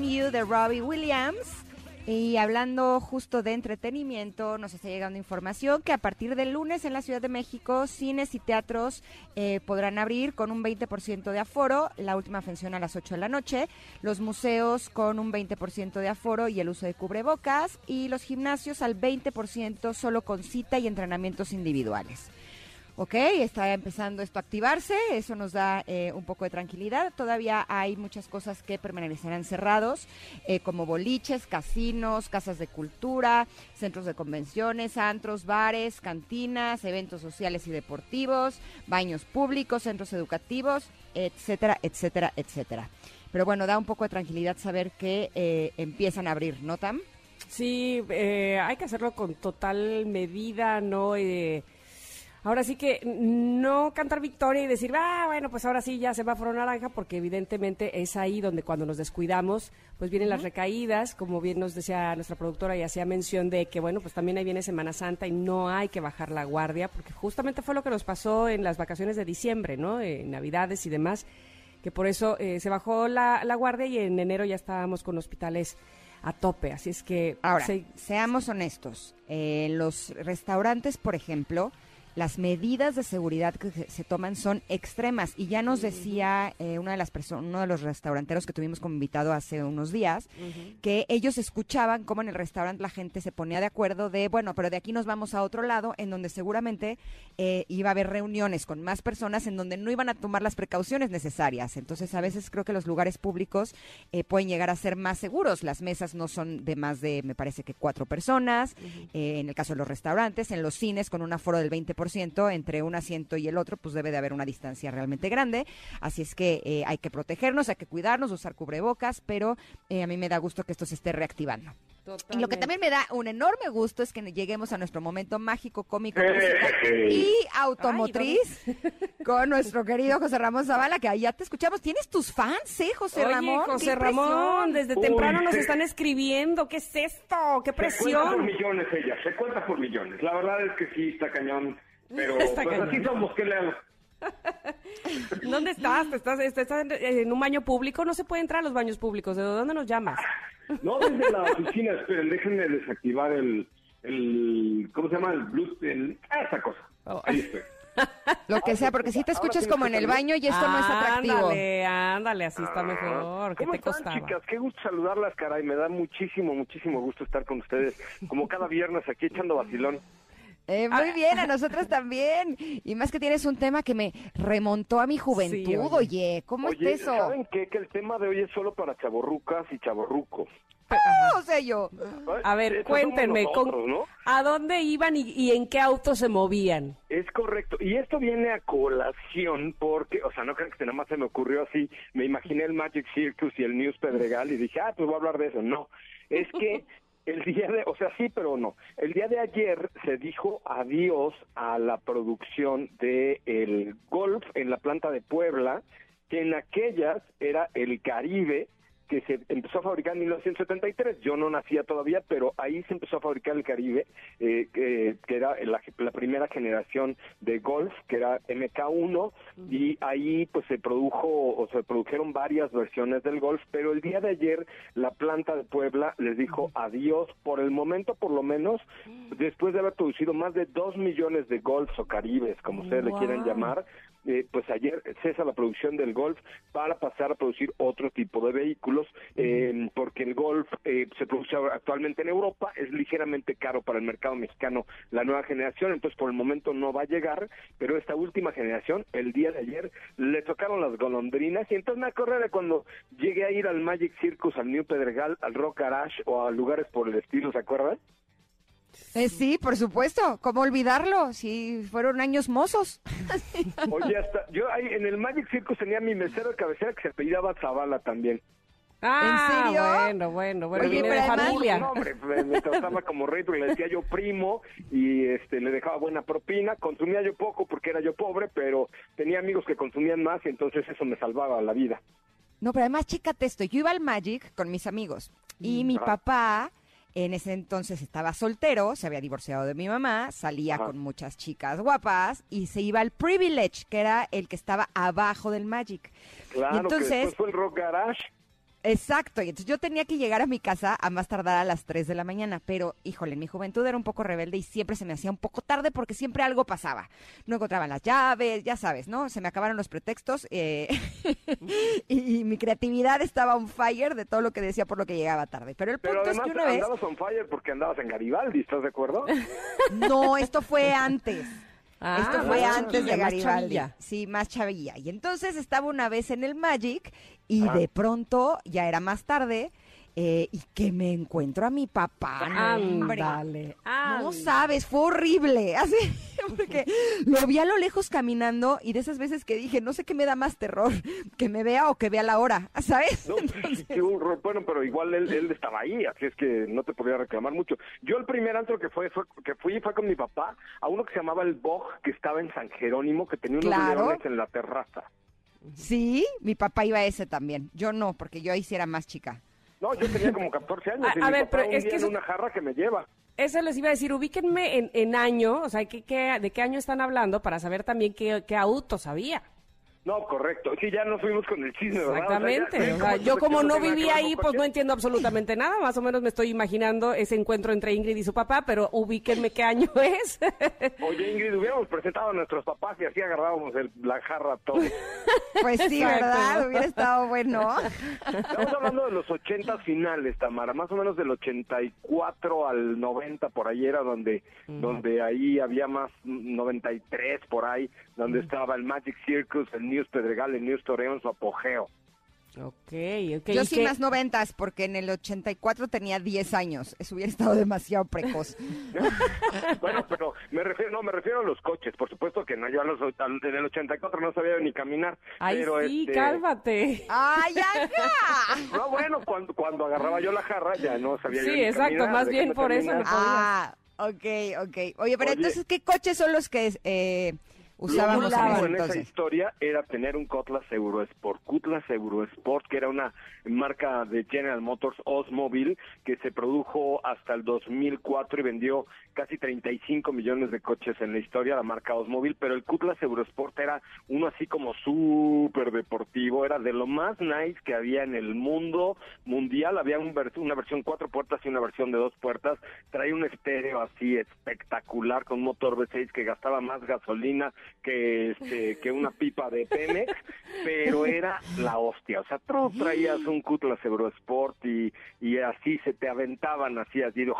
G: You
B: de Robbie Williams. Y hablando justo de entretenimiento, nos está llegando información que a partir del lunes en la Ciudad de México, cines y teatros eh, podrán abrir con un 20% de aforo, la última función a las 8 de la noche, los museos con un 20% de aforo y el uso de cubrebocas, y los gimnasios al 20% solo con cita y entrenamientos individuales. Ok, está empezando esto a activarse, eso nos da eh, un poco de tranquilidad. Todavía hay muchas cosas que permanecerán cerrados, eh, como boliches, casinos, casas de cultura, centros de convenciones, antros, bares, cantinas, eventos sociales y deportivos, baños públicos, centros educativos, etcétera, etcétera, etcétera. Pero bueno, da un poco de tranquilidad saber que eh, empiezan a abrir, ¿no, Tam?
C: Sí, eh, hay que hacerlo con total medida, ¿no? Eh, ahora sí que no cantar victoria y decir, ah, bueno, pues ahora sí ya se va a naranja, porque evidentemente es ahí donde cuando nos descuidamos, pues vienen las recaídas, como bien nos decía nuestra productora y hacía mención de que, bueno, pues también ahí viene Semana Santa y no hay que bajar la guardia, porque justamente fue lo que nos pasó en las vacaciones de diciembre, ¿no? En Navidades y demás, que por eso eh, se bajó la, la guardia y en enero ya estábamos con hospitales a tope, así es que...
B: Ahora,
C: se-
B: seamos honestos. Eh, En los restaurantes, por ejemplo, las medidas de seguridad que se, toman son extremas. Y ya nos decía eh, una de las personas, uno de los restauranteros que tuvimos como invitado hace unos días, que ellos escuchaban cómo en el restaurante la gente se ponía de acuerdo de, bueno, pero de aquí nos vamos a otro lado, en donde seguramente eh, iba a haber reuniones con más personas en donde no iban a tomar las precauciones necesarias. Entonces, a veces creo que los lugares públicos eh, pueden llegar a ser más seguros. Las mesas no son de más de, me parece que cuatro personas. Eh, en el caso de los restaurantes, en los cines, con un aforo del 20%, entre un asiento y el otro, pues debe de haber una distancia realmente grande. Así es que eh, hay que protegernos, hay que cuidarnos, usar cubrebocas, pero eh, a mí me da gusto que esto se esté reactivando. Y lo que también me da un enorme gusto es que lleguemos a nuestro momento mágico, cómico, musical y automotriz con nuestro querido José Ramón Zavala, que allá te escuchamos. Tienes tus fans, ¿eh, José
C: Oye,
B: Ramón?
C: José
B: ¡Qué
C: Ramón, desde temprano nos están escribiendo. ¿Qué es esto? ¡Qué
M: Se cuenta por
C: presión!
M: millones ella, se cuenta por millones. La verdad es que sí, está cañón. Pero
C: Está
M: pues así somos, ¿qué le hago?
C: ¿Dónde estás? ¿Te ¿Estás, estás en, en un baño público? No se puede entrar a los baños públicos. ¿De dónde nos llamas?
M: No, desde la oficina, esperen, déjenme desactivar el, el ¿cómo se llama? El Bluetooth, el, ah, esa cosa. Ahí estoy.
B: Lo que sea, porque si te escuchas como en el baño y esto no es atractivo.
C: Ándale, ándale, así está mejor. ¿Qué
M: ¿Cómo
C: te
M: están,
C: costaba?
M: chicas? Qué gusto saludarlas, caray. Me da muchísimo, muchísimo gusto estar con ustedes. Como cada viernes aquí echando vacilón.
B: Eh, muy bien, a nosotros también. Y más que tienes un tema que me remontó a mi juventud,
N: Sí,
B: oye.
N: oye.
B: ¿Cómo
N: Oye,
B: está eso?
N: ¿saben qué? Que el tema de hoy es solo para chaborrucas y chaborrucos.
B: Ah, o sea, yo.
C: A ver,
N: somos
C: cuéntenme, con-
N: nosotros, ¿no?
C: ¿a dónde iban y, y en qué auto se movían?
N: Es correcto. Y esto viene a colación porque, o sea, no creo que nada más se me ocurrió así. Me imaginé el Magic Circus y el News Pedregal y dije, ah, pues voy a hablar de eso. No, es que el día de, o sea, sí, pero no. El día de ayer se dijo adiós a la producción de el golf en la planta de Puebla, que en aquellas era el Caribe que se empezó a fabricar en 1973. Yo no nacía todavía, pero ahí se empezó a fabricar el Caribe, eh, que, que era la, la primera generación de Golf, que era MK1, y ahí pues se produjo o se produjeron varias versiones del Golf, pero el día de ayer la planta de Puebla les dijo adiós, por el momento por lo menos, después de haber producido más de dos millones de Golfs o Caribes, como ustedes le quieran llamar, eh, pues ayer cesa la producción del Golf para pasar a producir otro tipo de vehículos, eh, porque el Golf eh, se produce actualmente en Europa, es ligeramente caro para el mercado mexicano la nueva generación, entonces por el momento no va a llegar, pero esta última generación, el día de ayer, le tocaron las golondrinas y entonces me acordé de cuando llegué a ir al Magic Circus, al New Pedregal, al Rock Garage o a lugares por el estilo, ¿se acuerdan?
B: Eh, sí, por supuesto. ¿Cómo olvidarlo? Si fueron años mozos.
N: Oye, hasta yo ahí en el Magic Circus tenía mi mesero de cabecera que se apellidaba Zavala también.
C: Ah,
B: serio?
C: bueno, bueno, bueno,
B: Oye,
C: viene de familia.
N: No, hombre, me, trataba como rey porque le decía yo primo y este le dejaba buena propina. Consumía yo poco porque era yo pobre, pero tenía amigos que consumían más y entonces eso me salvaba la vida.
B: No, pero además, chécate esto. Yo iba al Magic con mis amigos y mi
N: Ajá.
B: papá en ese entonces estaba soltero, se había divorciado de mi mamá, salía
N: Ajá.
B: con muchas chicas guapas y se iba al Privilege, que era el que estaba abajo del Magic.
N: Claro,
B: y entonces,
N: que fue el Rock Garage.
B: Exacto, y entonces yo tenía que llegar a mi casa a más tardar a las 3 de la mañana, pero híjole, en mi juventud era un poco rebelde y siempre se me hacía un poco tarde porque siempre algo pasaba. No encontraban las llaves, ya sabes, ¿no? Se me acabaron los pretextos eh, y, y mi creatividad estaba on fire de todo lo que decía por lo que llegaba tarde. Pero el
N: Pero
B: punto es
N: además
B: que una vez...
N: andabas on fire porque andabas en Garibaldi, ¿estás de acuerdo?
B: No, esto fue antes.
C: Ah,
B: Esto fue
C: más
B: antes de
C: más
B: Garibaldi. Sí, más chavilla. Y entonces estaba una vez en el Magic y
C: Ah.
B: de pronto, ya era más tarde, eh, y que me encuentro a mi papá. hombre.
C: Ándale,
B: No sabes, fue horrible. Así, porque lo vi a lo lejos caminando y de esas veces que dije, no sé qué me da más terror, que me vea o que vea la hora, ¿sabes?
N: No, qué horror. bueno, pero igual él, él estaba ahí, así es que no te podía reclamar mucho. Yo el primer antro que fue, fue que fui fue con mi papá a uno que se llamaba el Bog, que estaba en San Jerónimo, que tenía unos
B: Claro.
N: leones en la terraza.
B: Sí, mi papá iba a ese también. Yo no, porque yo ahí sí era más chica.
N: No, yo tenía como 14 años
C: A-
N: y
C: a
N: mi
C: ver,
N: papá
C: pero
N: un
C: es
N: día
C: que
N: en
C: eso-
N: una jarra que me lleva.
C: Eso les iba a decir, ubíquenme en, en año, o sea, ¿qué, qué, de qué año están hablando para saber también qué, qué autos había?
N: No, correcto. Sí, ya nos fuimos con el chisme, ¿verdad? O sea, ya-
C: Exactamente.
N: ¿ven
C: O
N: cómo
C: sea,
N: se
C: yo como no viví ahí, pues no entiendo absolutamente nada. Más o menos me estoy imaginando ese encuentro entre Ingrid y su papá, pero ubíquenme qué año es.
N: Oye, Ingrid, hubiéramos presentado a nuestros papás y así agarrábamos el- la jarra todo.
B: Pues sí,
C: Exacto.
B: ¿verdad? Hubiera estado bueno.
N: Estamos hablando de los 80 finales, Tamara, más o menos del 84 al 90 por ahí era donde donde ahí había más mm, 93 por ahí, donde estaba el Magic Circus, el News Pedregal, el News Torreón, su apogeo.
C: ok, ok.
B: Yo
C: ¿y
B: sí
C: qué-
B: más noventas, porque en el 84 tenía 10 años. Eso hubiera estado demasiado precoz.
N: Bueno, pero me refiero, no, me refiero a los coches, por supuesto que no, yo a los, en el 84 no sabía ni caminar.
C: Ay,
N: pero
C: sí,
N: este,
C: cálmate.
B: ¡Ay, ajá!
N: No, bueno, cuando, cuando agarraba yo la jarra ya no sabía yo
C: Sí,
N: ni
C: exacto,
N: caminar,
C: más
N: déjame
C: bien por eso le podías.
B: Ah, ok, ok. Oye, pero
N: Oye.
B: entonces, ¿qué coches son los que eh,
N: Lo
B: usábamos en
N: último
B: ese
N: en esa historia era tener un Cutlass Eurosport. Cutlass Eurosport, que era una marca de General Motors Osmobile, que se produjo hasta el 2004 y vendió casi 35 millones de coches en la historia, la marca Osmobile, pero el Cutlass Eurosport era uno así como súper deportivo, era de lo más nice que había en el mundo mundial, había un vers- una versión cuatro puertas y una versión de dos puertas, traía un estéreo así espectacular con motor V6 que gastaba más gasolina que este, que una pipa de Pemex, pero era la hostia, o sea, tú traías un Cutlass Eurosport y, y así se te aventaban así, así,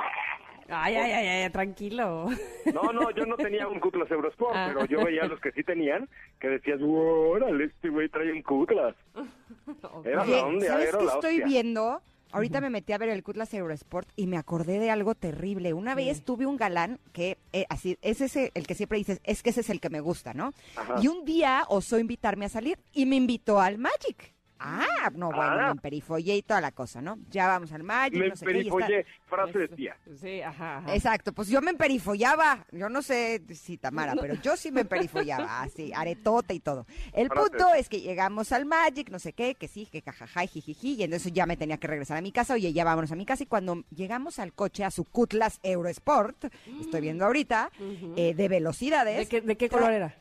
C: Ay, ay, ay, ay, tranquilo.
N: No, no, yo no tenía un Cutlass Eurosport,
C: Ah.
N: pero yo veía a los que sí tenían, que decías, órale, este güey trae un Cutlass. Era
B: Oye,
N: la onda,
B: ¿sabes
N: era
B: qué
N: la
B: estoy
N: hostia.
B: viendo? Ahorita me metí a ver el Cutlass Eurosport y me acordé de algo terrible. Una vez tuve un galán que, eh, así, es ese el que siempre dices, es que ese es el que me gusta, ¿no?
O: Ajá.
B: Y un día osó invitarme a salir y me invitó al Magic. Ah, no, bueno,
N: Ah.
B: me emperifollé y toda la cosa, ¿no? Ya vamos al Magic,
N: Me
B: no sé qué, y está-
N: emperifollé, frase de tía.
C: Sí, ajá, ajá.
B: Exacto, pues yo me emperifollaba. Yo no sé si Tamara, pero yo sí me emperifollaba, así, aretote y todo. El
O: Frase.
B: punto es que llegamos al Magic, no sé qué, que sí, que cajaja y jijiji, y entonces ya me tenía que regresar a mi casa. Oye, ya vámonos a mi casa. Y cuando llegamos al coche, a su Cutlass Eurosport, estoy viendo ahorita, eh, de velocidades.
C: ¿De qué, de qué color era?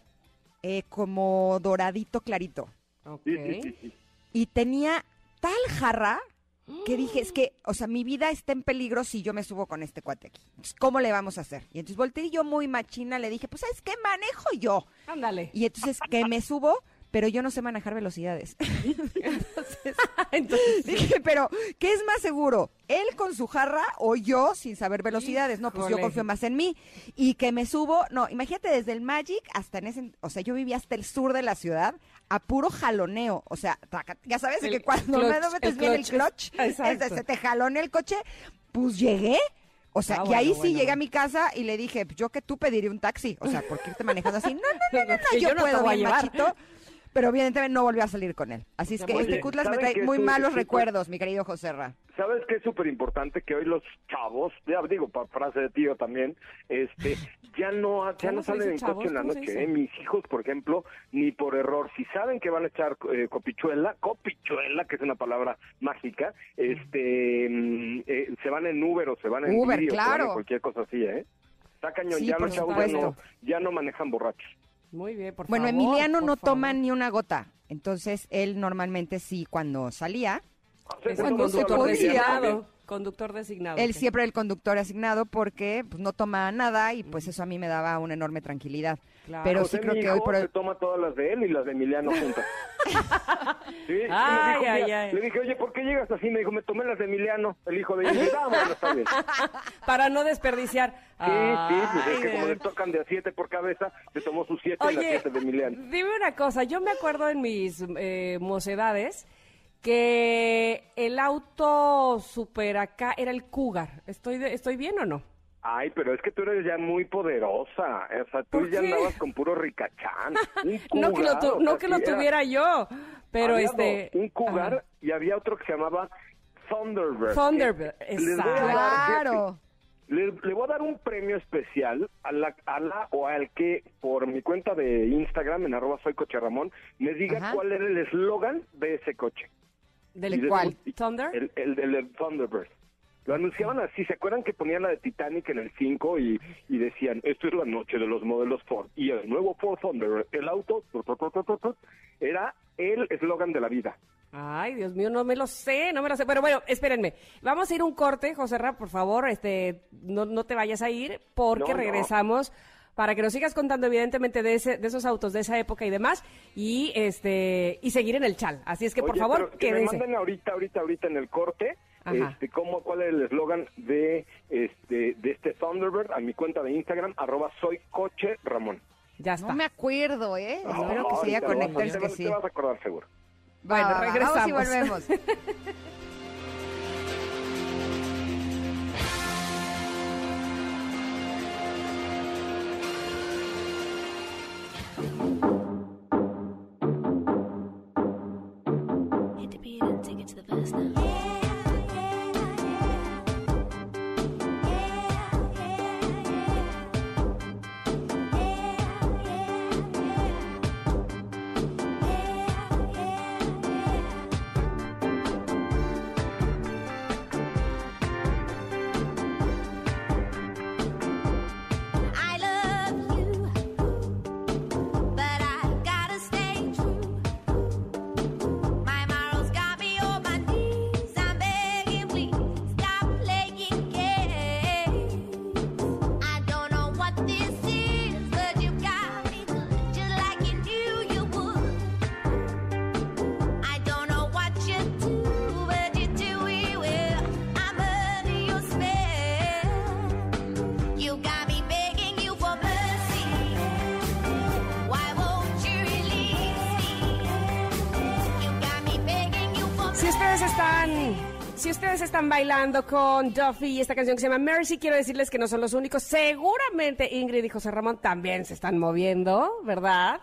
B: Eh, como doradito clarito.
N: Sí, sí, sí, sí.
B: Y tenía tal jarra que dije, es que, o sea, mi vida está en peligro si yo me subo con este cuate aquí. Entonces, ¿cómo le vamos a hacer? Y entonces volteé y yo muy machina le dije, pues, ¿sabes qué? Manejo yo.
C: Ándale.
B: Y entonces que me subo, pero yo no sé manejar velocidades. entonces, dije, pero, ¿qué es más seguro? ¿Él con su jarra o yo sin saber velocidades? No, pues yo confío más en mí. Y que me subo, no, imagínate desde el Magic hasta en ese, o sea, yo vivía hasta el sur de la ciudad a puro jaloneo. O sea, ya sabes de
C: El
B: que cuando
C: clutch,
B: no metes
C: el
B: bien el
C: clutch.
B: este, se te jalonea el coche, pues llegué. O sea,
C: Ah,
B: y ahí sí
C: bueno.
B: llegué a mi casa y le dije, yo que tú pediría un taxi. O sea, ¿por qué irte manejando así? No, no, no, no, no, yo,
C: yo no te
B: puedo bien
C: llevar.
B: machito. Pero evidentemente no volvió a salir con él. Así es que
N: Oye,
B: este Cutlass me
N: ¿saben
B: trae muy malos recuerdos, mi querido Joserra.
N: ¿Sabes qué es súper importante? Que hoy los chavos, ya digo, para frase de tío también, este, ya no, ya
C: ¿Cómo
N: no
C: se
N: salen en
C: chavos?
N: coche en la
C: ¿Cómo se
N: noche. ¿eh? Mis hijos, por ejemplo, ni por error, si saben que van a echar eh, copichuela, copichuela, que es una palabra mágica, este, mm, eh, se van en Uber o se van en
B: Uber,
N: Didi o se van en
B: claro.
N: cualquier cosa así, ¿eh? Está cañón,
B: Sí,
N: ya los chavos ya no, ya no manejan borrachos.
C: Muy bien, por
B: bueno,
C: favor.
B: Emiliano
C: por
B: no
C: favor.
B: toma ni una gota. Entonces, él normalmente sí, cuando salía,
C: Es el
B: cuando se
C: conductor designado.
B: Él siempre era el conductor asignado porque pues, no toma nada y pues eso a mí me daba una enorme tranquilidad.
C: Claro.
B: Pero
N: José,
B: sí creo
N: mi
B: que hoy
N: se toma todas las de él y las de Emiliano juntas. Sí,
C: Ay,
N: dijo un
C: ay,
N: día,
C: ay.
N: Le dije, oye, ¿por qué llegas así? Me dijo, me tomé las de Emiliano, el hijo de ella. Ah, bueno, está bien.
C: Para no desperdiciar.
N: Sí, sí, pues es que como le tocan de a siete por cabeza, se tomó sus siete y las siete de Emiliano.
C: dime una cosa, yo me acuerdo en mis eh, mocedades que el auto super acá era el Cougar. ¿Estoy, de- ¿Estoy bien o no?
N: Ay, pero es que tú eres ya muy poderosa. O sea, tú
C: ¿Por
N: ya
C: qué?
N: andabas con puro ricachán. Un
C: No que lo, tu-
N: o
C: no
N: sea,
C: que lo tuviera yo, pero
N: había
C: este...
N: dos, un cougar
C: ajá.
N: y había otro que se llamaba Thunderbird.
C: Thunderbird,
N: dar,
B: Claro.
N: Le, le voy a dar un premio especial a la, a la o al que por mi cuenta de Instagram en arroba soy coche Ramón me diga
B: Ajá.
N: cuál era el eslogan de ese coche.
C: ¿Del
N: y-
C: ¿Thunder?
N: El, el, el de Thunderbird. Lo anunciaban así, ¿se acuerdan que ponían la de Titanic en el 5 y, y decían, esto es la noche de los modelos Ford? Y el nuevo Ford Thunderbird, el auto, era el eslogan de la vida.
C: Ay, Dios mío, no me lo sé, no me lo sé. Pero bueno, espérenme. Vamos a ir un corte, José Ra, por favor, este, no, no te vayas a ir, porque
N: No, no.
C: regresamos para que nos sigas contando, evidentemente, de, ese, de esos autos de esa época y demás, y este, y seguir en el chal. Así es que, por
N: Oye,
C: favor,
N: que me manden ahorita, ahorita, ahorita en el corte,
C: Ajá.
N: este, cómo, cuál es el eslogan de este, de este Thunderbird a mi cuenta de Instagram, arroba soy coche Ramón.
C: Ya está.
B: No me acuerdo, ¿eh? Espero que
N: Ay,
B: sí haya
N: te te
B: sí.
N: Te vas a acordar seguro.
C: Bueno,
B: va,
C: regresamos.
B: Vamos y volvemos.
P: Hit the
C: bailando con Duffy y esta canción que se llama Mercy, quiero decirles que no son los únicos. Seguramente Ingrid y José Ramón también se están moviendo, ¿verdad?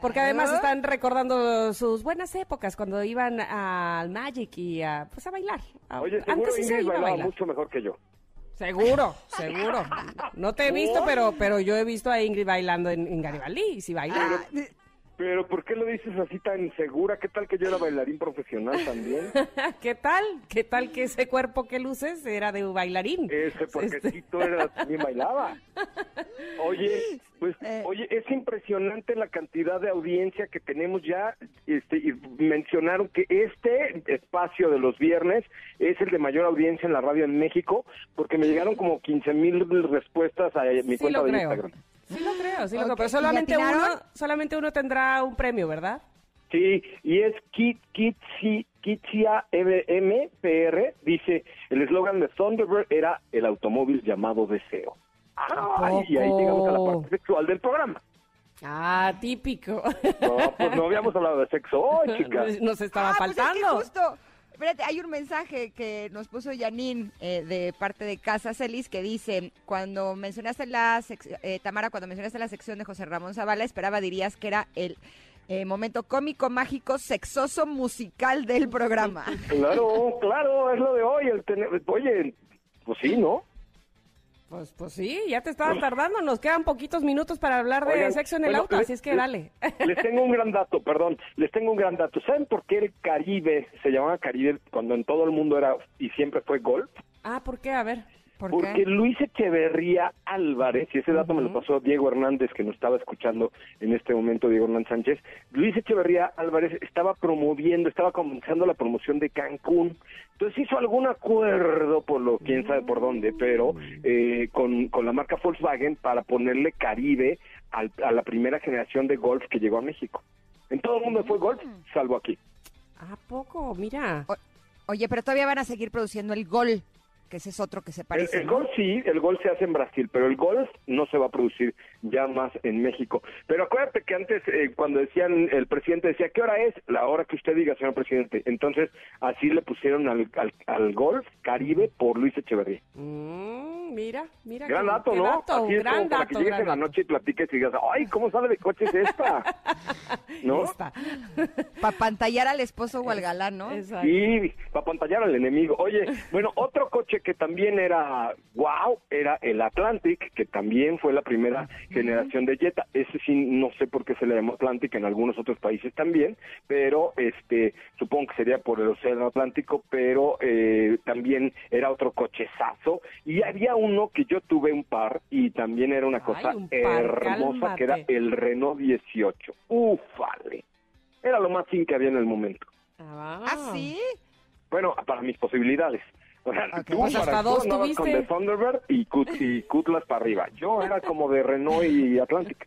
C: Porque además están recordando sus buenas épocas cuando iban al Magic y a, pues a bailar.
N: Oye, seguro
C: Antes sí se
N: Ingrid
C: iba a
N: bailaba
C: bailar.
N: mucho mejor que yo.
C: Seguro, seguro. No te he visto, pero, pero yo he visto a Ingrid bailando en, en Garibaldi y sí baila.
B: Ah,
N: Pero ¿por qué lo dices así tan segura? ¿Qué tal que yo era bailarín profesional también?
C: ¿Qué tal? ¿Qué tal que ese cuerpo que luces era de bailarín?
N: Ese puerquecito era también bailaba. Oye, pues, oye, es impresionante la cantidad de audiencia que tenemos ya. Este, y mencionaron que este espacio de los viernes es el de mayor audiencia en la radio en México, porque me llegaron como 15 mil respuestas a mi
C: Sí
N: cuenta
C: lo
N: de
C: creo.
N: Instagram.
C: Sí lo creo, sí lo creo. Pero
B: ¿y
C: solamente uno, solamente uno tendrá un premio, ¿verdad?
N: Sí, y es Kit, Kitsi, Kitsia MPR, dice, el eslogan de Thunderbird era el automóvil llamado Deseo. Ay, y ahí llegamos a la parte sexual del programa.
C: Ah, típico.
N: No, pues no habíamos hablado de sexo hoy, chicas.
C: Nos estaba
B: Ah, pues es que
C: faltando.
B: justo, espérate, hay un mensaje que nos puso Janine eh, de parte de Casa Celis que dice, cuando mencionaste la eh, Tamara, cuando mencionaste la sección de José Ramón Zavala, esperaba dirías que era el eh, momento cómico, mágico, sexoso, musical del programa.
N: Claro, claro, es lo de hoy. El tener- Oye, pues sí, ¿no?
C: Pues, pues sí, ya te estabas tardando. Nos quedan poquitos minutos para hablar de
N: Oigan,
C: sexo en el
N: bueno,
C: auto, así es que
N: le-
C: dale.
N: Les tengo un gran dato, perdón, les tengo un gran dato. ¿Saben por qué el Caribe se llamaba Caribe cuando en todo el mundo era y siempre fue golf?
C: Ah, ¿por qué? A ver.
B: ¿Por
N: Porque
B: qué?
N: Luis Echeverría Álvarez, y ese dato me lo pasó Diego Hernández, que nos estaba escuchando en este momento, Diego Hernández Sánchez, Luis Echeverría Álvarez estaba promoviendo, estaba comenzando la promoción de Cancún. Entonces hizo algún acuerdo, por lo quién sabe por dónde, pero eh, con, con la marca Volkswagen para ponerle Caribe al- a la primera generación de Golf que llegó a México. En todo el mundo fue Golf, salvo aquí.
C: ¿A poco? Mira.
B: Oye, pero todavía van a seguir produciendo el Gol, que ese es otro que se
N: El,
B: parece.
N: el
B: ¿no?
N: golf sí, el golf se hace en Brasil, pero el golf no se va a producir ya más en México. Pero acuérdate que antes, eh, cuando decían, el presidente decía, ¿qué hora es? La hora que usted diga, señor presidente. Entonces, así le pusieron al, al, al golf Caribe por Luis Echeverría.
C: Mm, mira, mira.
N: Gran
C: qué-
N: dato, ¿no?
C: dato,
N: así es
C: gran
N: como para
C: dato,
N: que llegues en la
C: dato.
N: noche y platiques y digas, ¡ay, cómo sabe de coches esta! ¿No?
C: Esta.
B: Para pantallar al esposo o al galán, ¿no?
C: Exacto.
N: Sí, para pantallar al enemigo. Oye, bueno, otro coche que también era wow, era el Atlantic, que también fue la primera generación de Jetta. Ese sí, no sé por qué se le llamó Atlantic, en algunos otros países también, pero este, supongo que sería por el Océano Atlántico, pero eh, también era otro cochezazo. Y había uno que yo tuve un par y también era una cosa
C: un par,
N: hermosa, que era el Renault 18. Ufale. Era lo más fin que había en el momento.
B: ¿Ah, sí?
N: Bueno, para mis posibilidades. O sea, tú,
C: Pues hasta
N: para, tú
C: dos
N: con
C: tuviste.
N: The Thunderbird y, Cut- y Cutlass para arriba. Yo era como de Renault y Atlantic.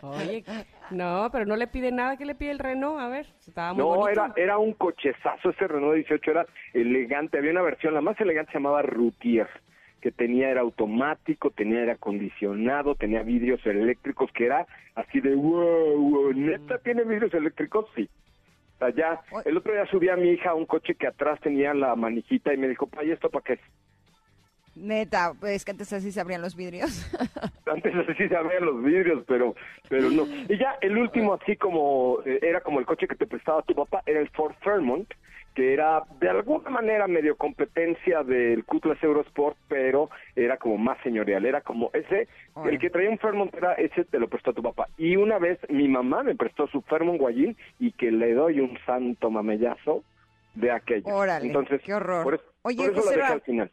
C: Oye, no, pero no le pide nada. ¿Qué le pide el Renault? A ver, estaba muy
N: No,
C: bonito.
N: era, era un cochezazo. Ese Renault 18 era elegante. Había una versión, la más elegante se llamaba Routier, que tenía, era automático, tenía aire acondicionado, tenía vidrios eléctricos, que era así de wow, wow, ¿neta tiene vidrios eléctricos? Sí. Sea, ya, el otro día subí a mi hija a un coche que atrás tenía la manijita y me dijo, ¿y esto para qué?
B: Neta, pues que antes así se abrían los vidrios.
N: Antes así se abrían los vidrios, pero pero no. Y ya el último, así como eh, era como el coche que te prestaba tu papá, era el Ford Fairmont, que era de alguna manera medio competencia del Cutlass Eurosport, pero era como más señorial. Era como ese, el que traía un Fairmont era ese, te lo prestó tu papá. Y una vez mi mamá me prestó su Fairmont Guayín y que le doy un santo mamellazo de aquello.
B: Órale,
N: Entonces,
B: qué horror.
N: Por eso,
B: Oye,
N: por eso
B: José
N: lo dejé al final.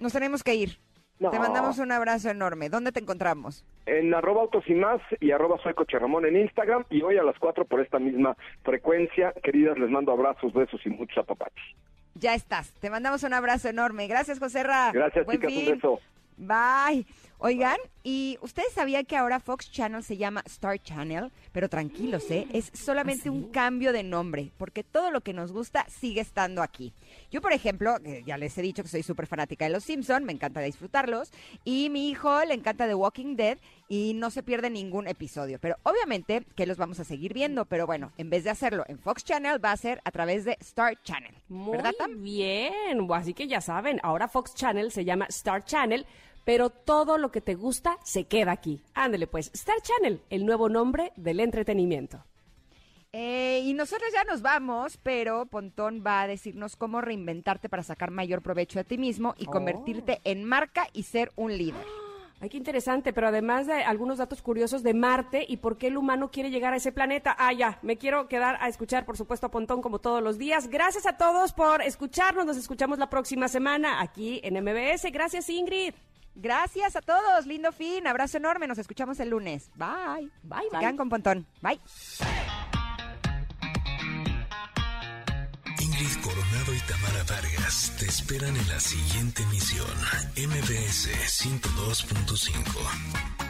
B: Nos tenemos que ir.
N: No.
B: Te mandamos un abrazo enorme. ¿Dónde te encontramos?
N: en arroba autos y más y arroba soy coche Ramón en Instagram y hoy a las 4 por esta misma frecuencia. Queridas, les mando abrazos, besos y muchos apapachos.
B: Ya estás. Te mandamos un abrazo enorme. Gracias, José Ra.
N: Gracias,
B: Buen
N: chicas,
B: fin.
N: un beso.
B: Bye. Oigan, y ustedes sabían que ahora Fox Channel se llama Star Channel, pero tranquilos, ¿eh? Es solamente un cambio de nombre, porque todo lo que nos gusta sigue estando aquí. Yo, por ejemplo, eh, ya les he dicho que soy súper fanática de Los Simpson, me encanta disfrutarlos, y mi hijo le encanta The Walking Dead y no se pierde ningún episodio. Pero obviamente que los vamos a seguir viendo, pero bueno, en vez de hacerlo en Fox Channel, va a ser a través de Star Channel.
C: Muy
B: ¿Verdad, Tam?
C: bien, así que ya saben, ahora Fox Channel se llama Star Channel, pero todo lo que te gusta se queda aquí. Ándele pues, Star Channel, el nuevo nombre del entretenimiento.
B: Eh, y nosotros ya nos vamos, pero Pontón va a decirnos cómo reinventarte para sacar mayor provecho de ti mismo y
C: Oh.
B: convertirte en marca y ser un líder.
C: Ay, qué interesante, pero además de algunos datos curiosos de Marte y por qué el humano quiere llegar a ese planeta. Ah, ya, me quiero quedar a escuchar, por supuesto, a Pontón como todos los días. Gracias a todos por escucharnos. Nos escuchamos la próxima semana aquí en MBS. Gracias, Ingrid.
B: Gracias a todos, lindo fin, abrazo enorme, nos escuchamos el lunes. Bye.
C: Bye,
B: Se quedan con Pontón. Bye.
L: Ingrid Coronado y Tamara Vargas te esperan en la siguiente emisión. MBS 102.5.